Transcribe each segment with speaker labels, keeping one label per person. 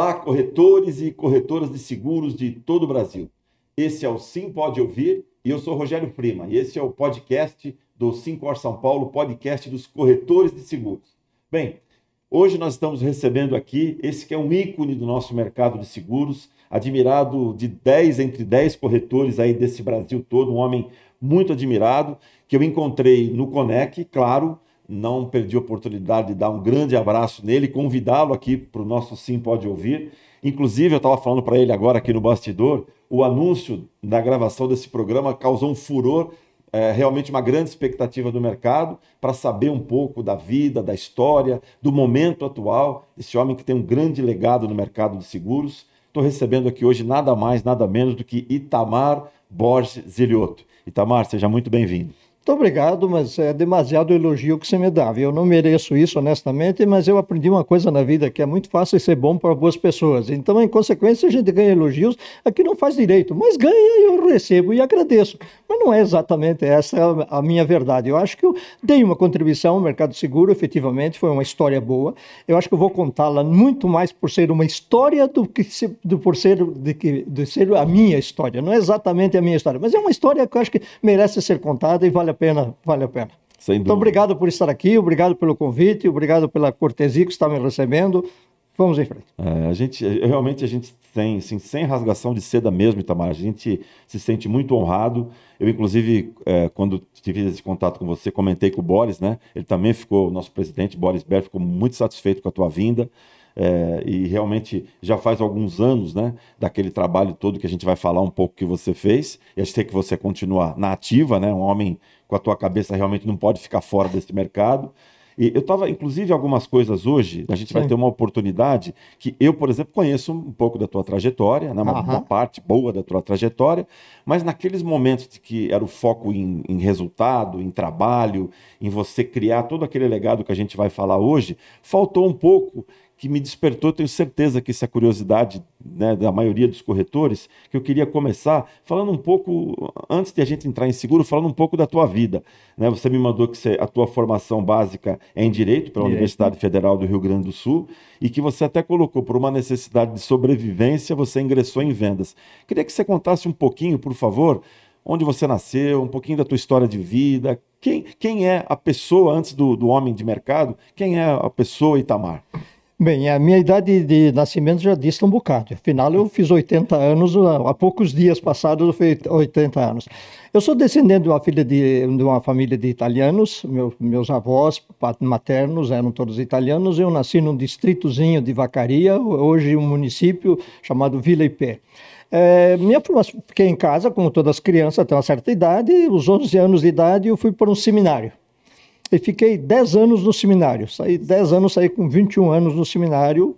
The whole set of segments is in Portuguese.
Speaker 1: Olá, corretores e corretoras de seguros de todo o Brasil. Esse é o Sim Pode Ouvir e eu sou Rogério Prima e esse é o podcast do Sincor São Paulo, podcast dos corretores de seguros. Bem, hoje nós estamos recebendo aqui esse que é um ícone do nosso mercado de seguros, admirado de 10 entre 10 corretores aí desse Brasil todo, um homem muito admirado, que eu encontrei no Conec, claro, não perdi a oportunidade de dar um grande abraço nele, convidá-lo aqui para o nosso Sim Pode Ouvir. Inclusive, eu estava falando para ele agora aqui no bastidor, o anúncio da gravação desse programa causou um furor, é, realmente uma grande expectativa do mercado para saber um pouco da vida, da história, do momento atual. Esse homem que tem um grande legado no mercado de seguros. Estou recebendo aqui hoje nada mais, nada menos do que Itamar Borges Zilioto. Itamar, seja muito bem-vindo.
Speaker 2: Muito obrigado, mas é demasiado elogio que você me dá. Eu não mereço isso, honestamente, mas eu aprendi uma coisa na vida que é muito fácil ser bom para boas pessoas. Então, em consequência, a gente ganha elogios. Aqui não faz direito, mas ganha e eu recebo e agradeço. Mas não é exatamente essa a minha verdade. Eu acho que eu dei uma contribuição ao mercado seguro, efetivamente, foi uma história boa. Eu acho que eu vou contá-la muito mais por ser uma história do que se, do, por ser, de que, de ser a minha história. Não é exatamente a minha história, mas é uma história que eu acho que merece ser contada e vale vale a pena, vale a pena. Então, obrigado por estar aqui, obrigado pelo convite, obrigado pela cortesia que está me recebendo. Vamos em frente.
Speaker 1: É, a gente, realmente, a gente tem, assim, sem rasgação de seda mesmo, Itamar, a gente se sente muito honrado. Eu, inclusive, é, quando tive esse contato com você, comentei com o Boris, né? Ele também ficou, nosso presidente, Boris Ber, ficou muito satisfeito com a tua vinda. É, e realmente já faz alguns anos, né, daquele trabalho todo que a gente vai falar um pouco que você fez, e acho que você continuar na ativa, né, um homem com a tua cabeça realmente não pode ficar fora desse mercado. E eu estava, inclusive, algumas coisas hoje, a gente Sim. vai ter uma oportunidade que eu, por exemplo, conheço um pouco da tua trajetória, né, uma, uma, parte boa da tua trajetória, mas naqueles momentos de que era o foco em, em, resultado, em trabalho, em você criar todo aquele legado que a gente vai falar hoje, faltou um pouco que me despertou, tenho certeza que isso é curiosidade né, da maioria dos corretores, que eu queria começar falando um pouco, antes de a gente entrar em seguro, falando um pouco da tua vida. Né? Você me mandou que você, a tua formação básica é em Direito pela Direito. Universidade Federal do Rio Grande do Sul e que você até colocou, por uma necessidade de sobrevivência, você ingressou em vendas. Queria que você contasse um pouquinho, por favor, onde você nasceu, um pouquinho da tua história de vida, quem, quem é a pessoa antes do, do homem de mercado, quem é a pessoa Itamar?
Speaker 2: Bem, a minha idade de nascimento já dista um bocado. Afinal, eu fiz 80 anos, há poucos dias passados eu fiz 80 anos. Eu sou descendente de uma, filha de, de uma família de italianos, Meu, meus avós maternos eram todos italianos, eu nasci num distritozinho de Vacaria, hoje um município chamado Vila Ipé. É, minha formação, fiquei em casa, como todas as crianças até uma certa idade, os 11 anos de idade eu fui para um seminário e fiquei 10 anos no seminário. Saí 10 anos, saí com 21 anos no seminário,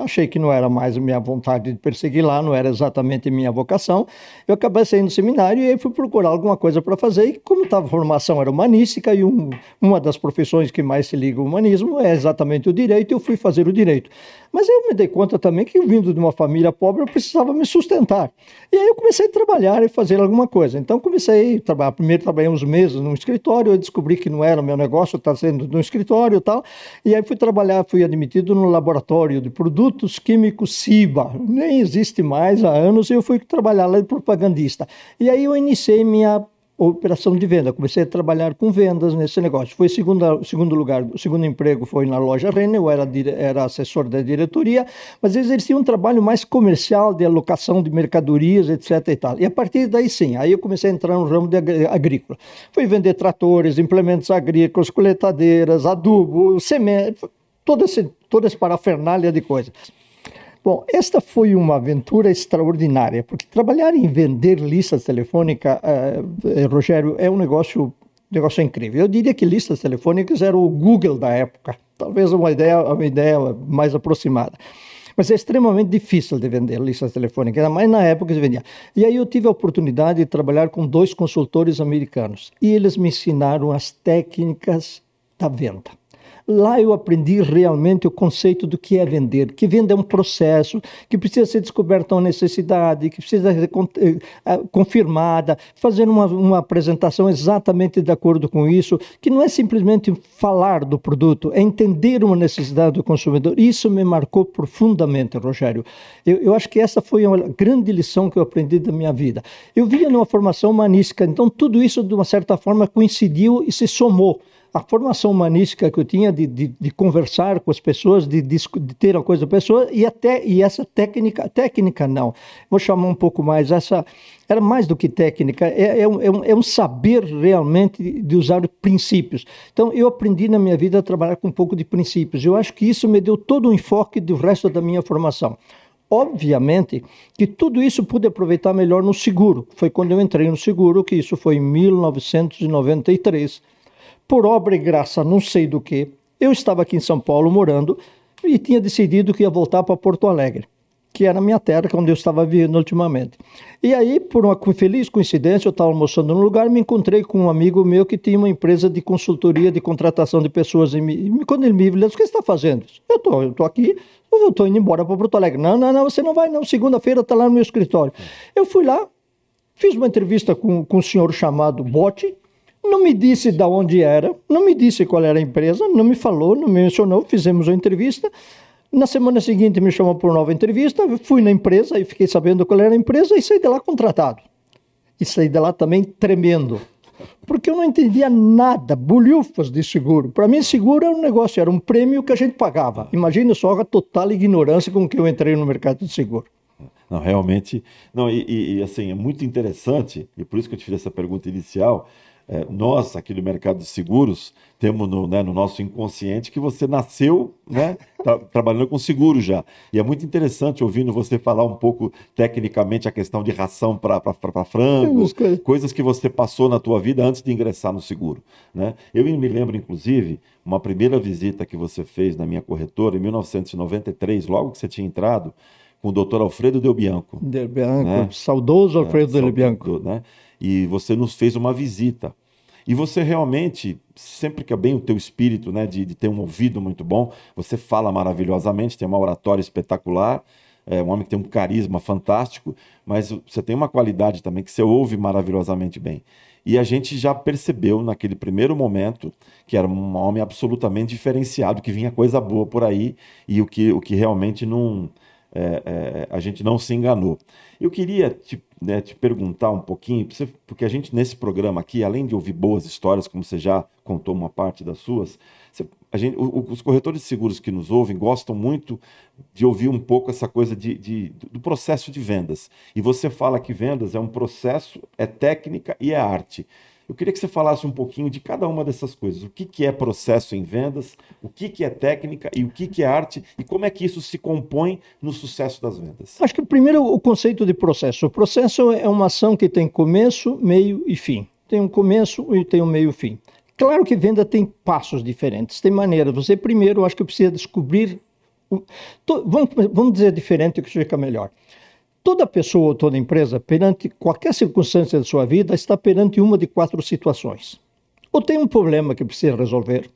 Speaker 2: achei que não era mais minha vontade de perseguir lá, não era exatamente minha vocação. Eu acabei saindo do seminário e aí fui procurar alguma coisa para fazer. E como a formação era humanística e um, uma das profissões que mais se liga ao humanismo é exatamente o direito, eu fui fazer o direito. Mas eu me dei conta também que, vindo de uma família pobre, eu precisava me sustentar. E aí eu comecei a trabalhar e fazer alguma coisa. Então comecei a trabalhar. Primeiro trabalhei uns meses num escritório, eu descobri que não era meu negócio estar sendo no escritório e tal. E aí fui trabalhar, fui admitido no laboratório de produtos Produtos Químicos Ciba, nem existe mais há anos, eu fui trabalhar lá de propagandista. E aí eu iniciei minha operação de venda, comecei a trabalhar com vendas nesse negócio. Foi segundo, segundo lugar, o segundo emprego foi na loja Renner, eu era, era assessor da diretoria, mas exercia um trabalho mais comercial, de alocação de mercadorias, etc e tal. E a partir daí sim, aí eu comecei a entrar no ramo de agrícola. Fui vender tratores, implementos agrícolas, coletadeiras, adubo, semente, todo esse, toda essa parafernália de coisas. Bom, esta foi uma aventura extraordinária, porque trabalhar em vender listas telefônicas, uh, Rogério, é um negócio, negócio incrível. Eu diria que listas telefônicas era o Google da época, talvez uma ideia, uma ideia mais aproximada. Mas é extremamente difícil de vender listas telefônicas, mais na época se vendia. E aí eu tive a oportunidade de trabalhar com dois consultores americanos, e eles me ensinaram as técnicas da venda Lá eu aprendi realmente o conceito do que é vender, que venda é um processo, que precisa ser descoberta uma necessidade, que precisa ser eh, confirmada, fazer uma, uma apresentação exatamente de acordo com isso, que não é simplesmente falar do produto, é entender uma necessidade do consumidor. Isso me marcou profundamente, Rogério. Eu, eu acho que essa foi uma grande lição que eu aprendi da minha vida. Eu vinha numa formação humanística, então tudo isso, de uma certa forma, coincidiu e se somou a formação humanística que eu tinha de, de, de conversar com as pessoas, de, de, ter a coisa da pessoa, e até e essa técnica, técnica não, vou chamar um pouco mais, essa era mais do que técnica, é, é, um, é, um, é um saber realmente de usar princípios. Então, eu aprendi na minha vida a trabalhar com um pouco de princípios. Eu acho que isso me deu todo o enfoque do resto da minha formação. Obviamente que tudo isso pude aproveitar melhor no seguro. Foi quando eu entrei no seguro, que isso foi em 1993 por obra e graça, não sei do que, eu estava aqui em São Paulo morando e tinha decidido que ia voltar para Porto Alegre, que era a minha terra, onde eu estava vivendo ultimamente. E aí, por uma feliz coincidência, eu estava almoçando num lugar e me encontrei com um amigo meu que tinha uma empresa de consultoria de contratação de pessoas. E quando ele me viu, ele disse: O que você está fazendo? Eu estou tô aqui, eu estou indo embora para Porto Alegre. Não, não, não, você não vai, não. Segunda-feira está lá no meu escritório. Eu fui lá, fiz uma entrevista com, com um senhor chamado Bote, não me disse de onde era, não me disse qual era a empresa, não me falou, não me mencionou, fizemos a entrevista. Na semana seguinte me chamou para uma nova entrevista, fui na empresa e fiquei sabendo qual era a empresa e saí de lá contratado. E saí de lá também tremendo. Porque eu não entendia nada, bolhufas de seguro. Para mim, seguro era um negócio, era um prêmio que a gente pagava. Imagina só a total ignorância com que eu entrei no mercado de seguro.
Speaker 1: Não, realmente. Não, e, e assim, é muito interessante, e por isso que eu te fiz essa pergunta inicial é, nós, aqui do mercado de seguros, temos no, né, no nosso inconsciente que você nasceu né, tra trabalhando com seguro já. E é muito interessante ouvindo você falar um pouco tecnicamente a questão de ração para frango, coisas que você passou na tua vida antes de ingressar no seguro. Né? Eu me lembro, inclusive, uma primeira visita que você fez na minha corretora em 1993, logo que você tinha entrado, com o doutor Alfredo Del Bianco.
Speaker 2: Del Bianco, né? saudoso Alfredo é, Del Bianco.
Speaker 1: Né? E você nos fez uma visita. E você realmente, sempre que é bem o teu espírito, né, de, de ter um ouvido muito bom, você fala maravilhosamente, tem uma oratória espetacular, é um homem que tem um carisma fantástico, mas você tem uma qualidade também que você ouve maravilhosamente bem. E a gente já percebeu naquele primeiro momento que era um homem absolutamente diferenciado, que vinha coisa boa por aí e o que, o que realmente não, é, é, a gente não se enganou. Eu queria te, né, te perguntar um pouquinho, porque a gente nesse programa aqui, além de ouvir boas histórias, como você já contou uma parte das suas, você, gente, o, os corretores de seguros que nos ouvem gostam muito de ouvir um pouco essa coisa de, de, do processo de vendas. E você fala que vendas é um processo, é técnica e é arte. Eu queria que você falasse um pouquinho de cada uma dessas coisas. O que, que é processo em vendas, o que, que é técnica e o que, que é arte e como é que isso se compõe no sucesso das vendas.
Speaker 2: Acho que primeiro o conceito de processo. O processo é uma ação que tem começo, meio e fim. Tem um começo e tem um meio e fim. Claro que venda tem passos diferentes, tem maneiras. Você primeiro, acho que precisa descobrir. Vamos, vamos dizer diferente que fica melhor. Toda pessoa ou toda empresa, perante qualquer circunstância da sua vida, está perante uma de quatro situações. Ou tem um problema que precisa resolver,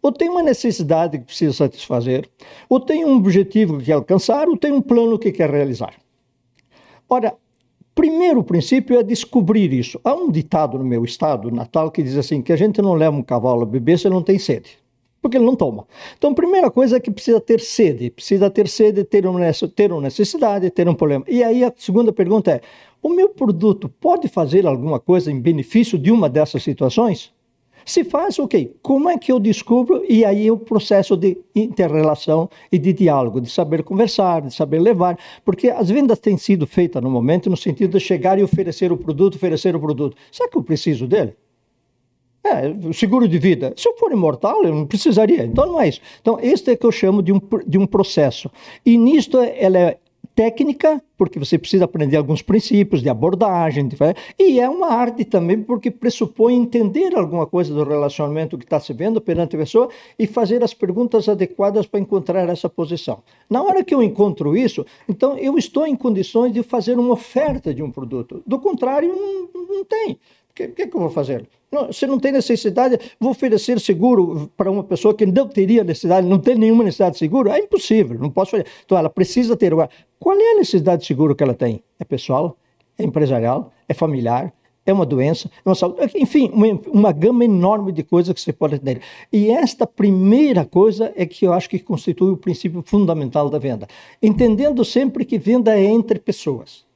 Speaker 2: ou tem uma necessidade que precisa satisfazer, ou tem um objetivo que quer alcançar, ou tem um plano que quer realizar. Ora, primeiro princípio é descobrir isso. Há um ditado no meu estado natal que diz assim: que a gente não leva um cavalo a beber se não tem sede porque ele não toma. Então, a primeira coisa é que precisa ter sede, precisa ter sede, ter uma, necessidade, ter um problema. E aí a segunda pergunta é: o meu produto pode fazer alguma coisa em benefício de uma dessas situações? Se faz, ok. Como é que eu descubro? E aí o processo de interrelação e de diálogo, de saber conversar, de saber levar, porque as vendas têm sido feitas no momento no sentido de chegar e oferecer o produto, oferecer o produto. Será que eu preciso dele? É, seguro de vida. Se eu for imortal, eu não precisaria. Então não é isso. Então, este é que eu chamo de um, de um processo. E nisto ela é técnica, porque você precisa aprender alguns princípios de abordagem, e é uma arte também, porque pressupõe entender alguma coisa do relacionamento que está se vendo perante a pessoa e fazer as perguntas adequadas para encontrar essa posição. Na hora que eu encontro isso, então eu estou em condições de fazer uma oferta de um produto. Do contrário, não, não tem. Que, que, que eu vou fazer? Não, se não tem necessidade, vou oferecer seguro para uma pessoa que não teria necessidade, não tem nenhuma necessidade de seguro? É impossível, não posso fazer. Então ela precisa ter. Qual é a necessidade de seguro que ela tem? É pessoal? É empresarial? É familiar? é uma doença, é uma saúde, enfim, uma, uma, gama enorme de coisas que você pode ter. E esta primeira coisa é que eu acho que constitui o princípio fundamental da venda. Entendendo sempre que venda é entre pessoas.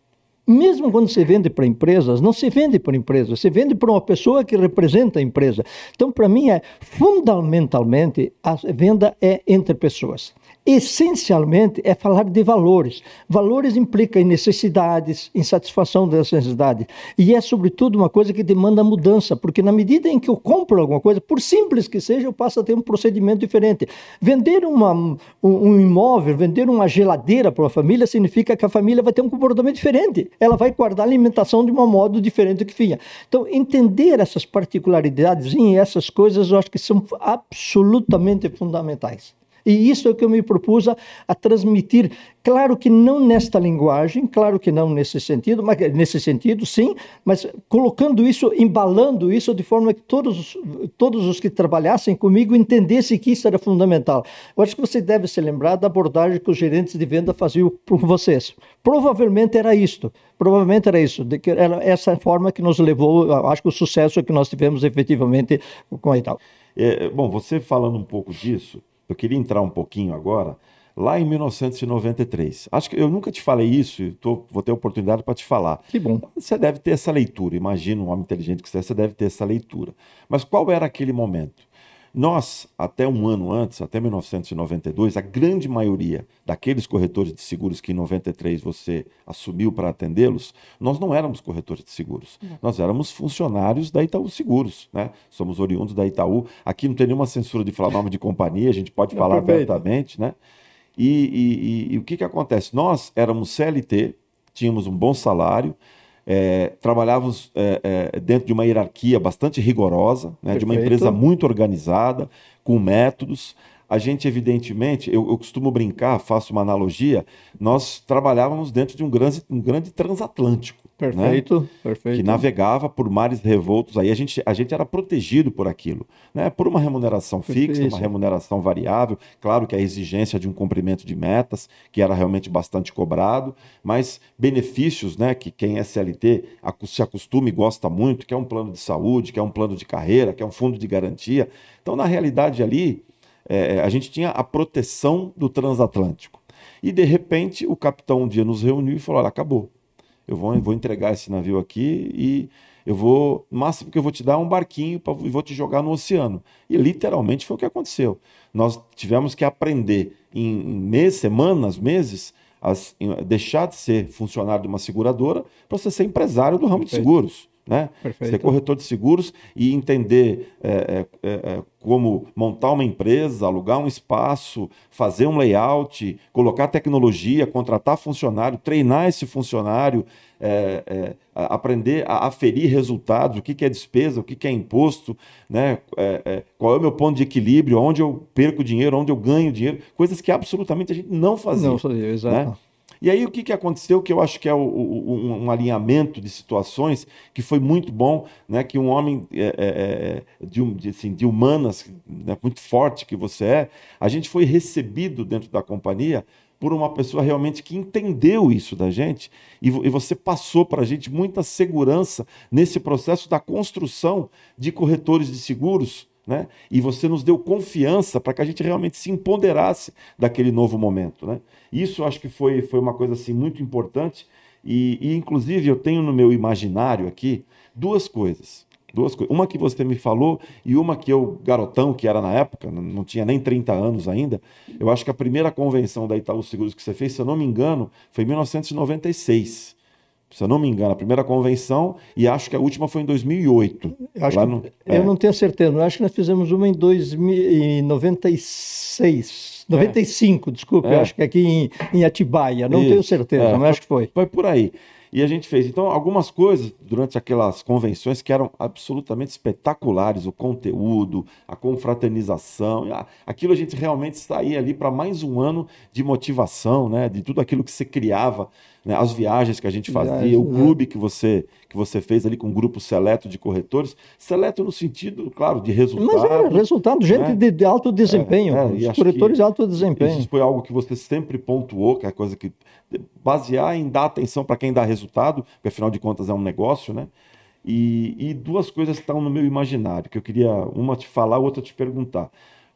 Speaker 2: Mesmo quando se vende para empresas, não se vende para empresas, se vende para uma pessoa que representa a empresa. Então, para mim, é fundamentalmente a venda é entre pessoas essencialmente é falar de valores. Valores implica em necessidades, em satisfação dessas necessidades. E é, sobretudo, uma coisa que demanda mudança, porque na medida em que eu compro alguma coisa, por simples que seja, eu passo a ter um procedimento diferente. Vender uma, um, um imóvel, vender uma geladeira para uma família, significa que a família vai ter um comportamento diferente. Ela vai guardar a alimentação de um modo diferente do que vinha. Então, entender essas particularidades e essas coisas, eu acho que são absolutamente fundamentais. E isso é o que eu me propus a, a, transmitir. Claro que não nesta linguagem, claro que não nesse sentido, mas nesse sentido, sim, mas colocando isso, embalando isso de forma que todos, todos os que trabalhassem comigo entendessem que isso era fundamental. Eu acho que você deve se lembrar da abordagem que os gerentes de venda faziam por vocês. Provavelmente era isto, provavelmente era isso, era essa forma que nos levou, acho que o sucesso que nós tivemos efetivamente com a Itaú.
Speaker 1: É, bom, você falando um pouco disso, eu queria entrar um pouquinho agora, lá em 1993. Acho que eu nunca te falei isso, tô, vou ter a oportunidade para te falar.
Speaker 2: Que bom.
Speaker 1: Você deve ter essa leitura, imagina um homem inteligente que você é, você deve ter essa leitura. Mas qual era aquele momento? Nós, até um ano antes, até 1992, a grande maioria daqueles corretores de seguros que em 93 você assumiu para atendê-los, nós não éramos corretores de seguros. Não. Nós éramos funcionários da Itaú Seguros. Né? Somos oriundos da Itaú. Aqui não tem nenhuma censura de falar nome de companhia, a gente pode falar abertamente. Né? E, e, e, e o que, que acontece? Nós éramos CLT, tínhamos um bom salário, é, trabalhávamos é, é, dentro de uma hierarquia bastante rigorosa, né, de uma empresa muito organizada, com métodos. A gente, evidentemente, eu, eu, costumo brincar, faço uma analogia, nós trabalhávamos dentro de um grande, um grande transatlântico.
Speaker 2: Perfeito,
Speaker 1: né?
Speaker 2: perfeito.
Speaker 1: Que navegava por mares revoltos. Aí a gente, a gente era protegido por aquilo, né? Por uma remuneração fixa, uma remuneração variável. Claro que a exigência de um cumprimento de metas, que era realmente bastante cobrado, mas benefícios, né? Que quem é CLT se acostuma e gosta muito, que é um plano de saúde, que é um plano de carreira, que é um fundo de garantia. Então, na realidade, ali, é, a gente tinha a proteção do transatlântico. E, de repente, o capitão um dia nos reuniu e falou: olha, acabou eu vou, vou entregar esse navio aqui e eu vou, no máximo que eu vou te dar um barquinho pra, e vou te jogar no oceano. E literalmente foi o que aconteceu. Nós tivemos que aprender em, em meses, semanas, meses, a, deixar de ser funcionário de uma seguradora para você ser empresário do ramo Perfeito. de seguros né? Ser corretor de seguros e entender é, é, é, como montar uma empresa, alugar um espaço, fazer um layout, colocar tecnologia, contratar funcionário, treinar esse funcionário, é, é, aprender a aferir resultados, o que, que é despesa, o que, que é imposto, né? É, qual é o meu ponto de equilíbrio, onde eu perco dinheiro, onde eu ganho dinheiro, coisas que absolutamente a gente não fazia. Não fazia, exato. Né? E aí o que, que aconteceu, que eu acho que é o, o, um, alinhamento de situações que foi muito bom, né? que um homem é, é, é de, de, assim, de humanas, né? muito forte que você é, a gente foi recebido dentro da companhia por uma pessoa realmente que entendeu isso da gente e, e você passou para a gente muita segurança nesse processo da construção de corretores de seguros né? E você nos deu confiança para que a gente realmente se empoderasse daquele novo momento, né? Isso acho que foi, foi uma coisa assim muito importante e, e inclusive eu tenho no meu imaginário aqui duas coisas. Duas coisas. Uma que você me falou e uma que eu, garotão, que era na época, não tinha nem 30 anos ainda, eu acho que a primeira convenção da Itaú Seguros que você fez, se eu não me engano, foi em 1996 se eu não me engano, a primeira convenção e acho que a última foi em 2008.
Speaker 2: Acho no, é. Eu não tenho certeza, mas acho que nós fizemos uma em 2096. 95, é. desculpe, é. acho que aqui em, em Atibaia, não Isso. tenho certeza, é, mas acho que foi.
Speaker 1: Foi por aí. E a gente fez. Então, algumas coisas durante aquelas convenções que eram absolutamente espetaculares, o conteúdo, a confraternização, aquilo a gente realmente saía ali para mais um ano de motivação, né? de tudo aquilo que se criava né? as viagens que a gente fazia, Viagem, o clube que você que você fez ali com um grupo seleto de corretores, seleto no sentido, claro, de resultado. Mas
Speaker 2: é resultado, gente né? de, de, alto desempenho, é, é, corretores de alto desempenho.
Speaker 1: Isso foi algo que você sempre pontuou, que é a coisa que basear em dar atenção para quem dá resultado, porque afinal de contas é um negócio, né? E, e duas coisas estão no meu imaginário, que eu queria uma te falar, outra te perguntar.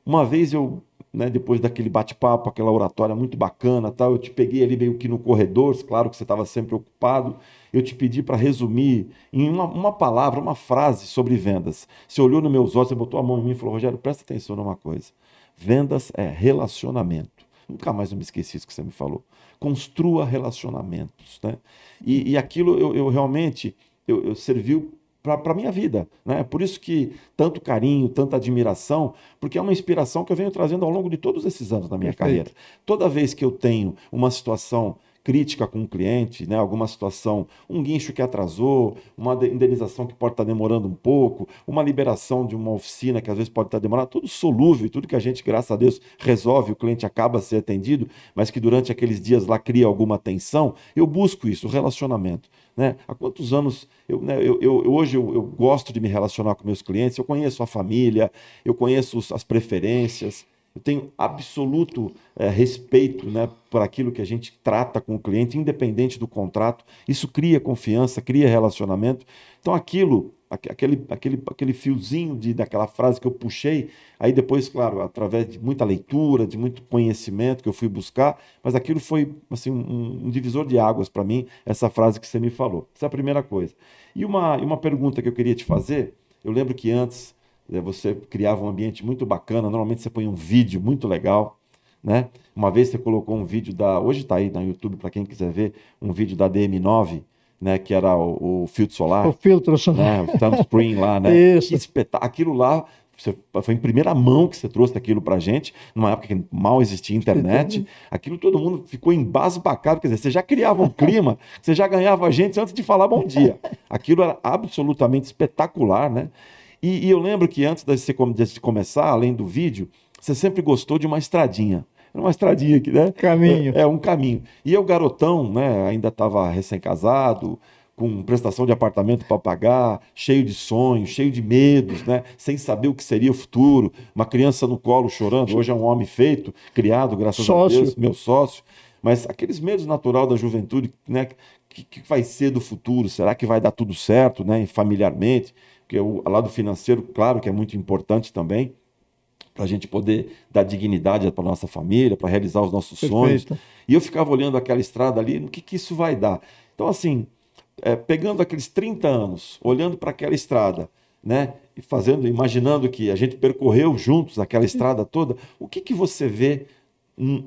Speaker 1: Uma vez eu, né, depois daquele bate-papo, aquela oratória muito bacana, tal, eu te peguei ali meio que no corredor, claro que você estava sempre ocupado, eu te pedi para resumir em uma, uma, palavra, uma frase sobre vendas. Você olhou nos meus olhos, você botou a mão em mim e falou, Rogério, presta atenção numa coisa. Vendas é relacionamento. Nunca mais eu me esqueci isso que você me falou. Construa relacionamentos. Né? E, e aquilo eu, eu realmente eu, eu serviu para a minha vida. Né? Por isso que tanto carinho, tanta admiração, porque é uma inspiração que eu venho trazendo ao longo de todos esses anos da minha Perfeito. carreira. Toda vez que eu tenho uma situação crítica com o cliente, né? alguma situação, um guincho que atrasou, uma indenização que pode estar demorando um pouco, uma liberação de uma oficina que às vezes pode estar demorando, tudo solúvel, tudo que a gente, graças a Deus, resolve, o cliente acaba ser atendido, mas que durante aqueles dias lá cria alguma tensão, eu busco isso, o relacionamento. Né? Há quantos anos eu, né, eu, eu hoje eu, eu, gosto de me relacionar com meus clientes, eu conheço a família, eu conheço as preferências, eu tenho absoluto é, respeito né, por aquilo que a gente trata com o cliente, independente do contrato. Isso cria confiança, cria relacionamento. Então, aquilo, aquele, aquele, aquele fiozinho de, daquela frase que eu puxei, aí depois, claro, através de muita leitura, de muito conhecimento que eu fui buscar, mas aquilo foi assim, um, um divisor de águas para mim, essa frase que você me falou. Essa é a primeira coisa. E uma, uma pergunta que eu queria te fazer, eu lembro que antes você criava um ambiente muito bacana. Normalmente você põe um vídeo muito legal. Né? Uma vez você colocou um vídeo da. Hoje está aí no YouTube para quem quiser ver, um vídeo da DM9, né? Que era o, o filtro solar.
Speaker 2: O filtro solar.
Speaker 1: Né? O sunscreen lá, né?
Speaker 2: Isso.
Speaker 1: Espetá aquilo lá. Você, foi em primeira mão que você trouxe aquilo para gente, numa época que mal existia internet. Aquilo todo mundo ficou embasbacado. Quer dizer, você já criava um clima, você já ganhava a gente antes de falar bom dia. Aquilo era absolutamente espetacular, né? E, e eu lembro que antes de, de começar, além do vídeo, você sempre gostou de uma estradinha uma estradinha aqui, né?
Speaker 2: Caminho.
Speaker 1: É, é um caminho. E eu, garotão, né, ainda estava recém-casado, com prestação de apartamento para pagar, cheio de sonhos, cheio de medos, né? sem saber o que seria o futuro, uma criança no colo chorando. Hoje é um homem feito, criado, graças
Speaker 2: sócio.
Speaker 1: a Deus, meu sócio. Mas aqueles medos natural da juventude, né? que, que vai ser do futuro? Será que vai dar tudo certo, né? familiarmente? Porque o lado financeiro, claro que é muito importante também, para a gente poder dar dignidade para nossa família, para realizar os nossos Perfeito. sonhos. E eu ficava olhando aquela estrada ali, o que, que isso vai dar? Então, assim, é, pegando aqueles 30 anos, olhando para aquela estrada, né, e fazendo, imaginando que a gente percorreu juntos aquela estrada toda, o que, que você vê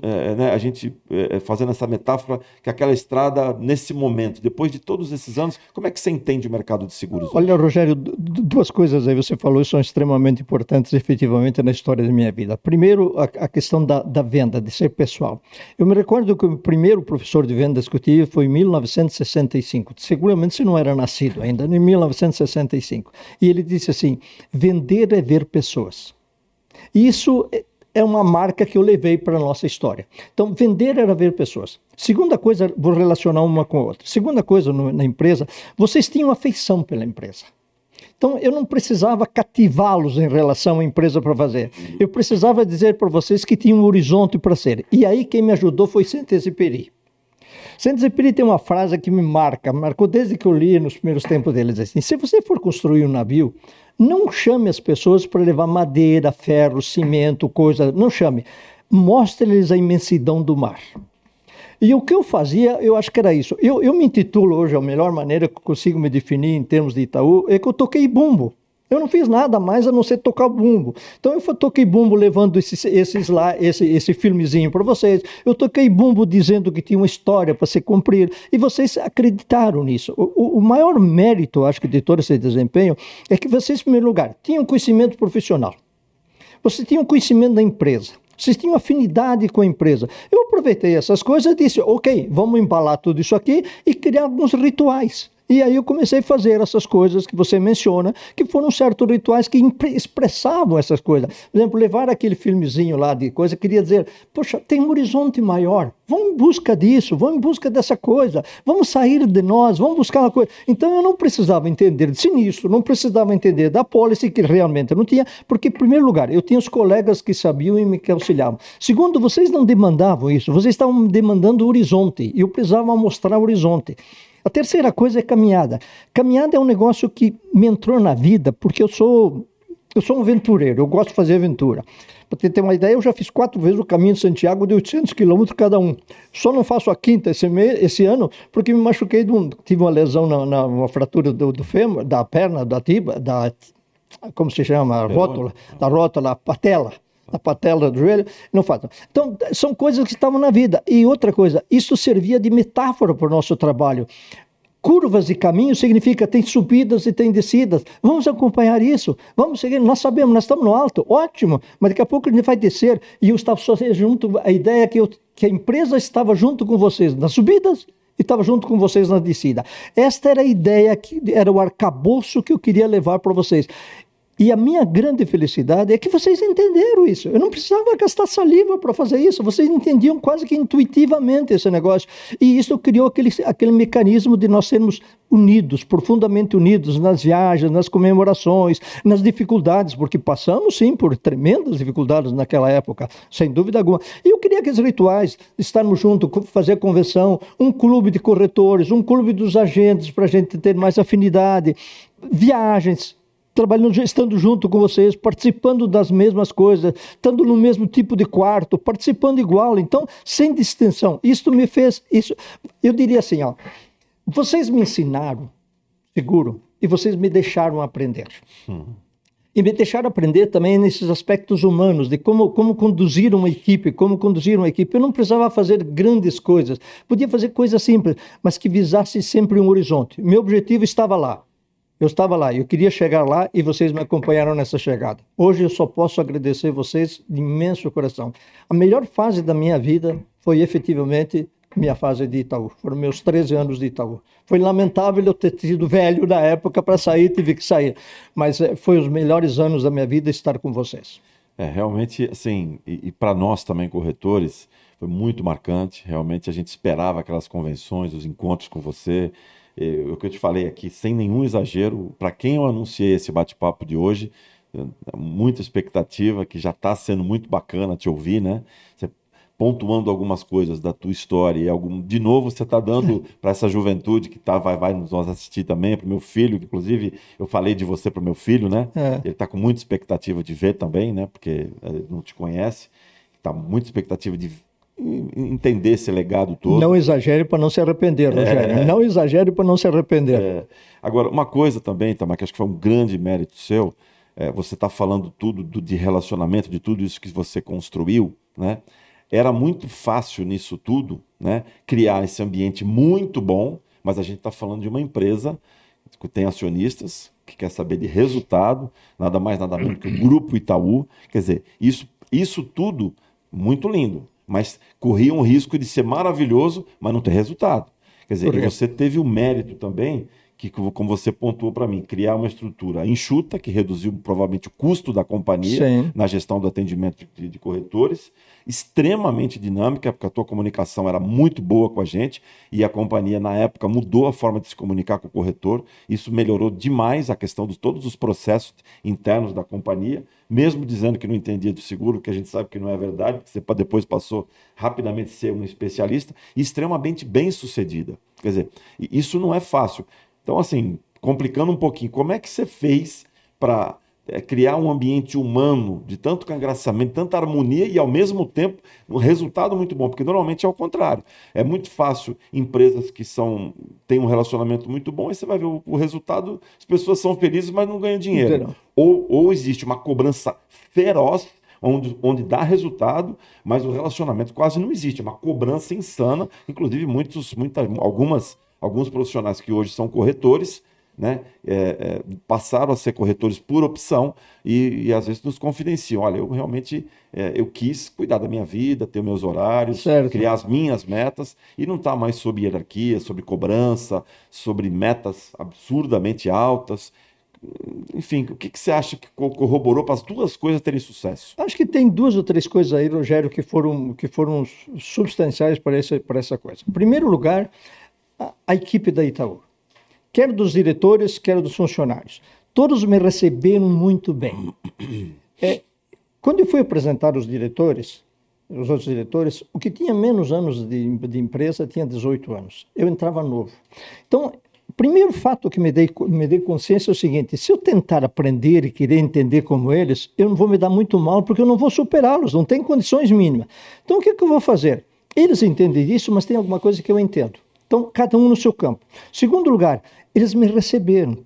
Speaker 1: é, né, a gente é, é, fazendo essa metáfora que aquela estrada nesse momento, depois de todos esses anos, como é que você entende o mercado de seguros?
Speaker 2: Olha? Rogério, duas coisas aí você falou são extremamente importantes efetivamente na história da minha vida. Primeiro, a, a questão da, da, venda, de ser pessoal. Eu me recordo que o primeiro professor de vendas que eu tive foi em 1965. Seguramente você não era nascido ainda, em 1965. E ele disse assim: vender é ver pessoas. Isso é uma marca que eu levei para a nossa história. Então, vender era ver pessoas. Segunda coisa, vou relacionar uma com a outra. Segunda coisa no, na empresa, vocês tinham afeição pela empresa. Então, eu não precisava cativá-los em relação à empresa para fazer. Eu precisava dizer para vocês que tinha um horizonte para ser. E aí, quem me ajudou foi Saint-Exupéry. Saint-Exupéry tem uma frase que me marca, marcou desde que eu li nos primeiros tempos deles. Assim, se você for construir um navio, não chame as pessoas para levar madeira, ferro, cimento, coisa. Não chame. Mostre-lhes a imensidão do mar. E o que eu fazia, eu acho que era isso. Eu, eu me intitulo hoje, a melhor maneira que eu consigo me definir em termos de Itaú, é que eu toquei bumbo. Eu não fiz nada mais a não ser tocar bumbo. Então eu toquei bumbo levando esse, esse filmezinho para vocês. Eu toquei bumbo dizendo que tinha uma história para se cumprir. E vocês acreditaram nisso. O, o maior mérito, acho que, de todo esse desempenho é que vocês, em primeiro lugar, tinham conhecimento profissional. Vocês tinham conhecimento da empresa. Vocês tinham afinidade com a empresa. Eu aproveitei essas coisas e disse: ok, vamos embalar tudo isso aqui e criar alguns rituais. E aí eu comecei a fazer essas coisas que você menciona, que foram certos rituais que expressavam essas coisas. Por exemplo, levar aquele filmezinho lá de coisa, queria dizer, poxa, tem um horizonte maior, vamos em busca disso, vamos em busca dessa coisa, vamos sair de nós, vamos buscar uma coisa. Então eu não precisava entender de sinistro, não precisava entender da policy, que realmente não tinha, porque, em primeiro lugar, eu tinha os colegas que sabiam e me auxiliavam. Segundo, vocês não demandavam isso, vocês estavam demandando horizonte, e eu precisava mostrar horizonte. A terceira coisa é caminhada. Caminhada é um negócio que me entrou na vida, porque eu sou, eu sou um aventureiro, eu gosto de fazer aventura. Para ter uma ideia, eu já fiz quatro vezes o caminho de Santiago de 800 quilômetros cada um. Só não faço a quinta esse, esse ano porque me machuquei, de um, tive uma lesão na, na uma fratura do, do fêmur, da perna, da tiba, da como se chama, rótula, da rótula, patela na patela do joelho, não fazem. Então, são coisas que estavam na vida. E outra coisa, isso servia de metáfora para o nosso trabalho. Curvas e caminhos significa tem subidas e tem descidas. Vamos acompanhar isso. Vamos seguir. Nós sabemos, nós estamos no alto, ótimo, mas daqui a pouco a gente vai descer. E eu estava só junto. A ideia é que, eu, que a empresa estava junto com vocês nas subidas e estava junto com vocês na descida. Esta era a ideia, que era o arcabouço que eu queria levar para vocês. E a minha grande felicidade é que vocês entenderam isso. Eu não precisava gastar saliva para fazer isso. Vocês entendiam quase que intuitivamente esse negócio. E isso criou aquele, aquele mecanismo de nós sermos unidos, profundamente unidos nas viagens, nas comemorações, nas dificuldades, porque passamos sim por tremendas dificuldades naquela época, sem dúvida alguma. E eu queria que os rituais, estarmos juntos, fazer convenção, um clube de corretores, um clube dos agentes para a gente ter mais afinidade, viagens, trabalhando, estando junto com vocês, participando das mesmas coisas, estando no mesmo tipo de quarto, participando igual, então sem distinção. Isso me fez, isso, eu diria assim, ó, vocês me ensinaram, seguro, e vocês me deixaram aprender. Uhum. E me deixaram aprender também nesses aspectos humanos, de como, como conduzir uma equipe, como conduzir uma equipe. Eu não precisava fazer grandes coisas, podia fazer coisas simples, mas que visasse sempre um horizonte. Meu objetivo estava lá eu estava lá, eu queria chegar lá e vocês me acompanharam nessa chegada. Hoje eu só posso agradecer vocês de imenso coração. A melhor fase da minha vida foi efetivamente minha fase de Itaú. Foram meus 13 anos de Itaú. Foi lamentável eu ter sido velho na época para sair, tive que sair. Mas eh, foi os melhores anos da minha vida estar com vocês.
Speaker 1: É, realmente, assim, e, e para nós também, corretores, foi muito marcante. Realmente a gente esperava aquelas convenções, os encontros com você o que eu te falei aqui, sem nenhum exagero, para quem eu anunciei esse bate-papo de hoje, muita expectativa, que já está sendo muito bacana te ouvir, né? Você pontuando algumas coisas da tua história e algum, de novo você está dando para essa juventude que tá, vai, vai nos assistir também, para o meu filho, que inclusive eu falei de você para o meu filho, né? É. Ele está com muita expectativa de ver também, né? Porque ele não te conhece, está muita expectativa de entender esse legado todo.
Speaker 2: Não exagere para não se arrepender, Rogério. É. Não exagere para não se arrepender. É.
Speaker 1: Agora, uma coisa também, Tamar, que acho que foi um grande mérito seu, é, você está falando tudo do, de relacionamento, de tudo isso que você construiu, né? Era muito fácil nisso tudo, né? Criar esse ambiente muito bom, mas a gente está falando de uma empresa que tem acionistas, que quer saber de resultado, nada mais, nada menos que o Grupo Itaú. Quer dizer, isso, isso tudo muito lindo mas corria um risco de ser maravilhoso, mas não ter resultado. Quer dizer, você teve o mérito também que, como você pontuou para mim, criar uma estrutura enxuta, que reduziu provavelmente o custo da companhia Sim. na gestão do atendimento de, de, corretores, extremamente dinâmica, porque a tua comunicação era muito boa com a gente e a companhia, na época, mudou a forma de se comunicar com o corretor. Isso melhorou demais a questão de todos os processos internos da companhia, mesmo dizendo que não entendia do seguro, que a gente sabe que não é verdade, porque você depois passou rapidamente a ser um especialista, extremamente bem sucedida. Quer dizer, isso não é fácil. Então, assim, complicando um pouquinho, como é que você fez para é, criar um ambiente humano de tanto cangraçamento, tanta harmonia e, ao mesmo tempo, um resultado muito bom? Porque normalmente é o contrário. É muito fácil empresas que são têm um relacionamento muito bom, e você vai ver o, o resultado, as pessoas são felizes, mas não ganham dinheiro. Ou, ou existe uma cobrança feroz onde, onde dá resultado, mas o relacionamento quase não existe. É uma cobrança insana. Inclusive, muitos, muitas, algumas alguns profissionais que hoje são corretores né, é, é, passaram a ser corretores por opção e, e, às vezes nos confidenciam. Olha, eu realmente é, eu quis cuidar da minha vida, ter meus horários, certo. criar as minhas metas e não estar tá mais sob hierarquia, sobre cobrança, sobre metas absurdamente altas. Enfim, o que, que você acha que corroborou para as duas coisas terem sucesso?
Speaker 2: Acho que tem duas ou três coisas aí, Rogério, que foram, que foram substanciais para essa, para essa coisa. Em primeiro lugar, a, equipe da Itaú quer dos diretores, quer dos funcionários. Todos me receberam muito bem. É, quando eu fui apresentar os diretores, os outros diretores, o que tinha menos anos de, de empresa tinha 18 anos. Eu entrava novo. Então, o primeiro fato que me dei, me dei consciência é o seguinte: se eu tentar aprender e querer entender como eles, eu não vou me dar muito mal, porque eu não vou superá-los, não tem condições mínimas. Então, o que, que eu vou fazer? Eles entendem isso, mas tem alguma coisa que eu entendo. Então, cada um no seu campo. Segundo lugar, eles me receberam.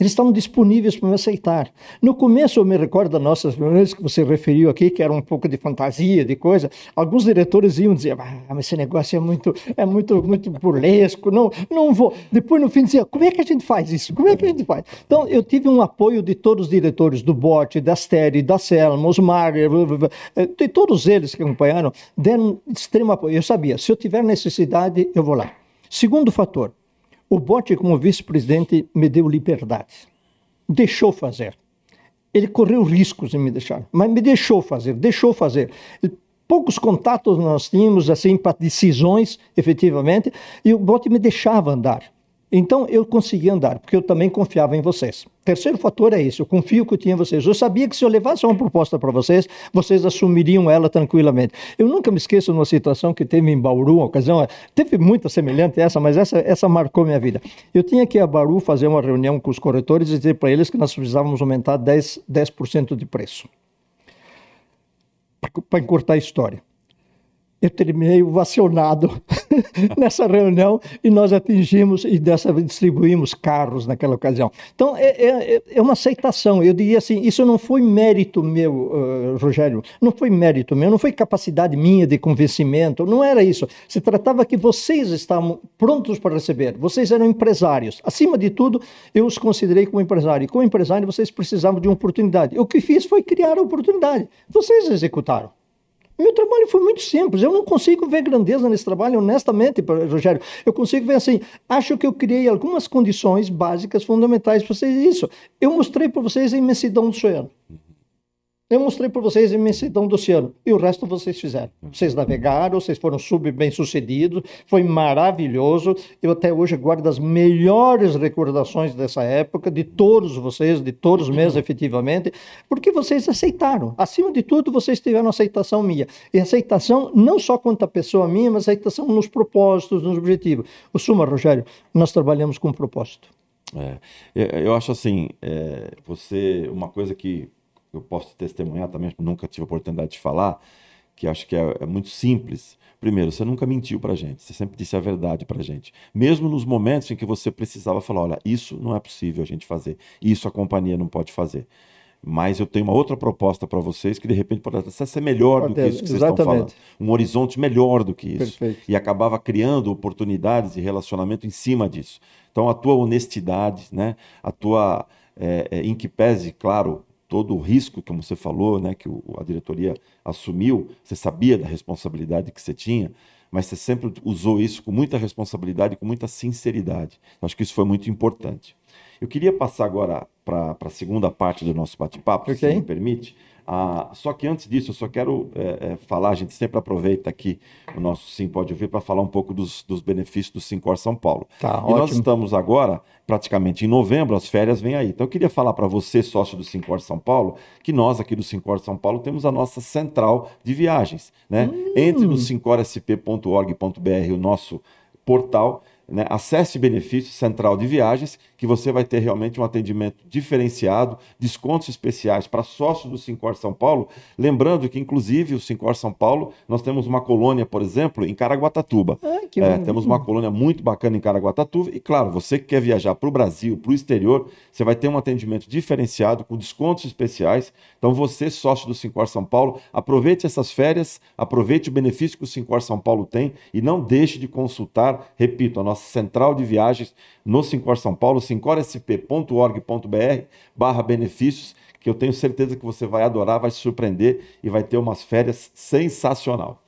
Speaker 2: Eles estavam disponíveis para me aceitar. No começo, eu me recordo das nossas reuniões que você referiu aqui, que era um pouco de fantasia, de coisa. Alguns diretores iam dizer, ah, mas esse negócio é muito, é muito, muito burlesco, não, não vou. Depois, no fim, dizia, como é que a gente faz isso? Como é que a gente faz? Então, eu tive um apoio de todos os diretores, do BOT, da Steri, da Selma, Osmar, de todos eles que acompanharam, deram extremo apoio. Eu sabia, se eu tiver necessidade, eu vou lá. Segundo fator, o Bote, como vice-presidente, me deu liberdade. Deixou fazer. Ele correu riscos em me deixar, mas me deixou fazer, deixou fazer. Poucos contatos nós tínhamos, assim, para decisões, efetivamente, e o Bote me deixava andar. Então eu consegui andar, porque eu também confiava em vocês. Terceiro fator é isso, eu confio que eu tinha vocês. Eu sabia que se eu levasse uma proposta para vocês, vocês assumiriam ela tranquilamente. Eu nunca me esqueço de uma situação que teve em Bauru, uma ocasião, teve muita semelhante a essa, mas essa, essa marcou minha vida. Eu tinha que ir a Bauru fazer uma reunião com os corretores e dizer para eles que nós precisávamos aumentar 10%, 10 de preço. Para encurtar a história eu terminei ovacionado nessa reunião e nós atingimos e dessa vez distribuímos carros naquela ocasião. Então, é, é, é uma aceitação. Eu diria assim, isso não foi mérito meu, uh, Rogério, não foi mérito meu, não foi capacidade minha de convencimento, não era isso. Se tratava que vocês estavam prontos para receber, vocês eram empresários. Acima de tudo, eu os considerei como empresário. E como empresário, vocês precisavam de uma oportunidade. O que fiz foi criar a oportunidade. Vocês executaram. Meu trabalho foi muito simples. Eu não consigo ver grandeza nesse trabalho, honestamente, Rogério. Eu consigo ver assim. Acho que eu criei algumas condições básicas, fundamentais para vocês. Isso. Eu mostrei para vocês a imensidão do oceano. Eu mostrei para vocês a imensidão do oceano e o resto vocês fizeram. Vocês navegaram, vocês foram super bem sucedidos, foi maravilhoso. Eu até hoje guardo as melhores recordações dessa época, de todos vocês, de todos mesmo, efetivamente, porque vocês aceitaram. Acima de tudo, vocês tiveram aceitação minha. E aceitação não só quanto a pessoa minha, mas aceitação nos propósitos, nos objetivos. O Suma, Rogério, nós trabalhamos com propósito.
Speaker 1: É, eu acho assim, é, você, uma coisa que eu posso testemunhar também, nunca tive a oportunidade de falar, que acho que é, é muito simples. Primeiro, você nunca mentiu para gente, você sempre disse a verdade para gente. Mesmo nos momentos em que você precisava falar: olha, isso não é possível a gente fazer, isso a companhia não pode fazer. Mas eu tenho uma outra proposta para vocês que de repente pode até ser melhor do que isso que vocês Exatamente. estão falando. Um horizonte melhor do que isso. Perfeito. E acabava criando oportunidades e relacionamento em cima disso. Então a tua honestidade, né? a tua. É, é, em que pese, claro, todo o risco, como você falou, né, que o, a diretoria assumiu, você sabia da responsabilidade que você tinha, mas você sempre usou isso com muita responsabilidade, com muita sinceridade. Eu acho que isso foi muito importante. Eu queria passar agora para a segunda parte do nosso bate-papo, okay. se me permite. Ah, só que antes disso, eu só quero é, é, falar, a gente sempre aproveita aqui o nosso Sim Pode Ouvir para falar um pouco dos, dos, benefícios do Sincor São Paulo. Tá, e ótimo. nós estamos agora, praticamente em novembro, as férias vêm aí. Então eu queria falar para você, sócio do Sincor São Paulo, que nós aqui do Sincor São Paulo temos a nossa central de viagens. Né? Hum. Entre no sincorsp.org.br, o nosso portal, né? Acesse benefício central de viagens, que você vai ter realmente um atendimento diferenciado, descontos especiais para sócios do Sincor São Paulo. Lembrando que, inclusive, o Sincor São Paulo, nós temos uma colônia, por exemplo, em Caraguatatuba. Ai, é, temos uma colônia muito bacana em Caraguatatuba. E, claro, você que quer viajar para o Brasil, para o exterior, você vai ter um atendimento diferenciado, com descontos especiais. Então, você, sócio do Sincor São Paulo, aproveite essas férias, aproveite o benefício que o Sincor São Paulo tem e não deixe de consultar, repito, a nossa nossa central de viagens no Sincor São Paulo, sincorsp.org.br barra benefícios, que eu tenho certeza que você vai adorar, vai se surpreender e vai ter umas férias sensacional.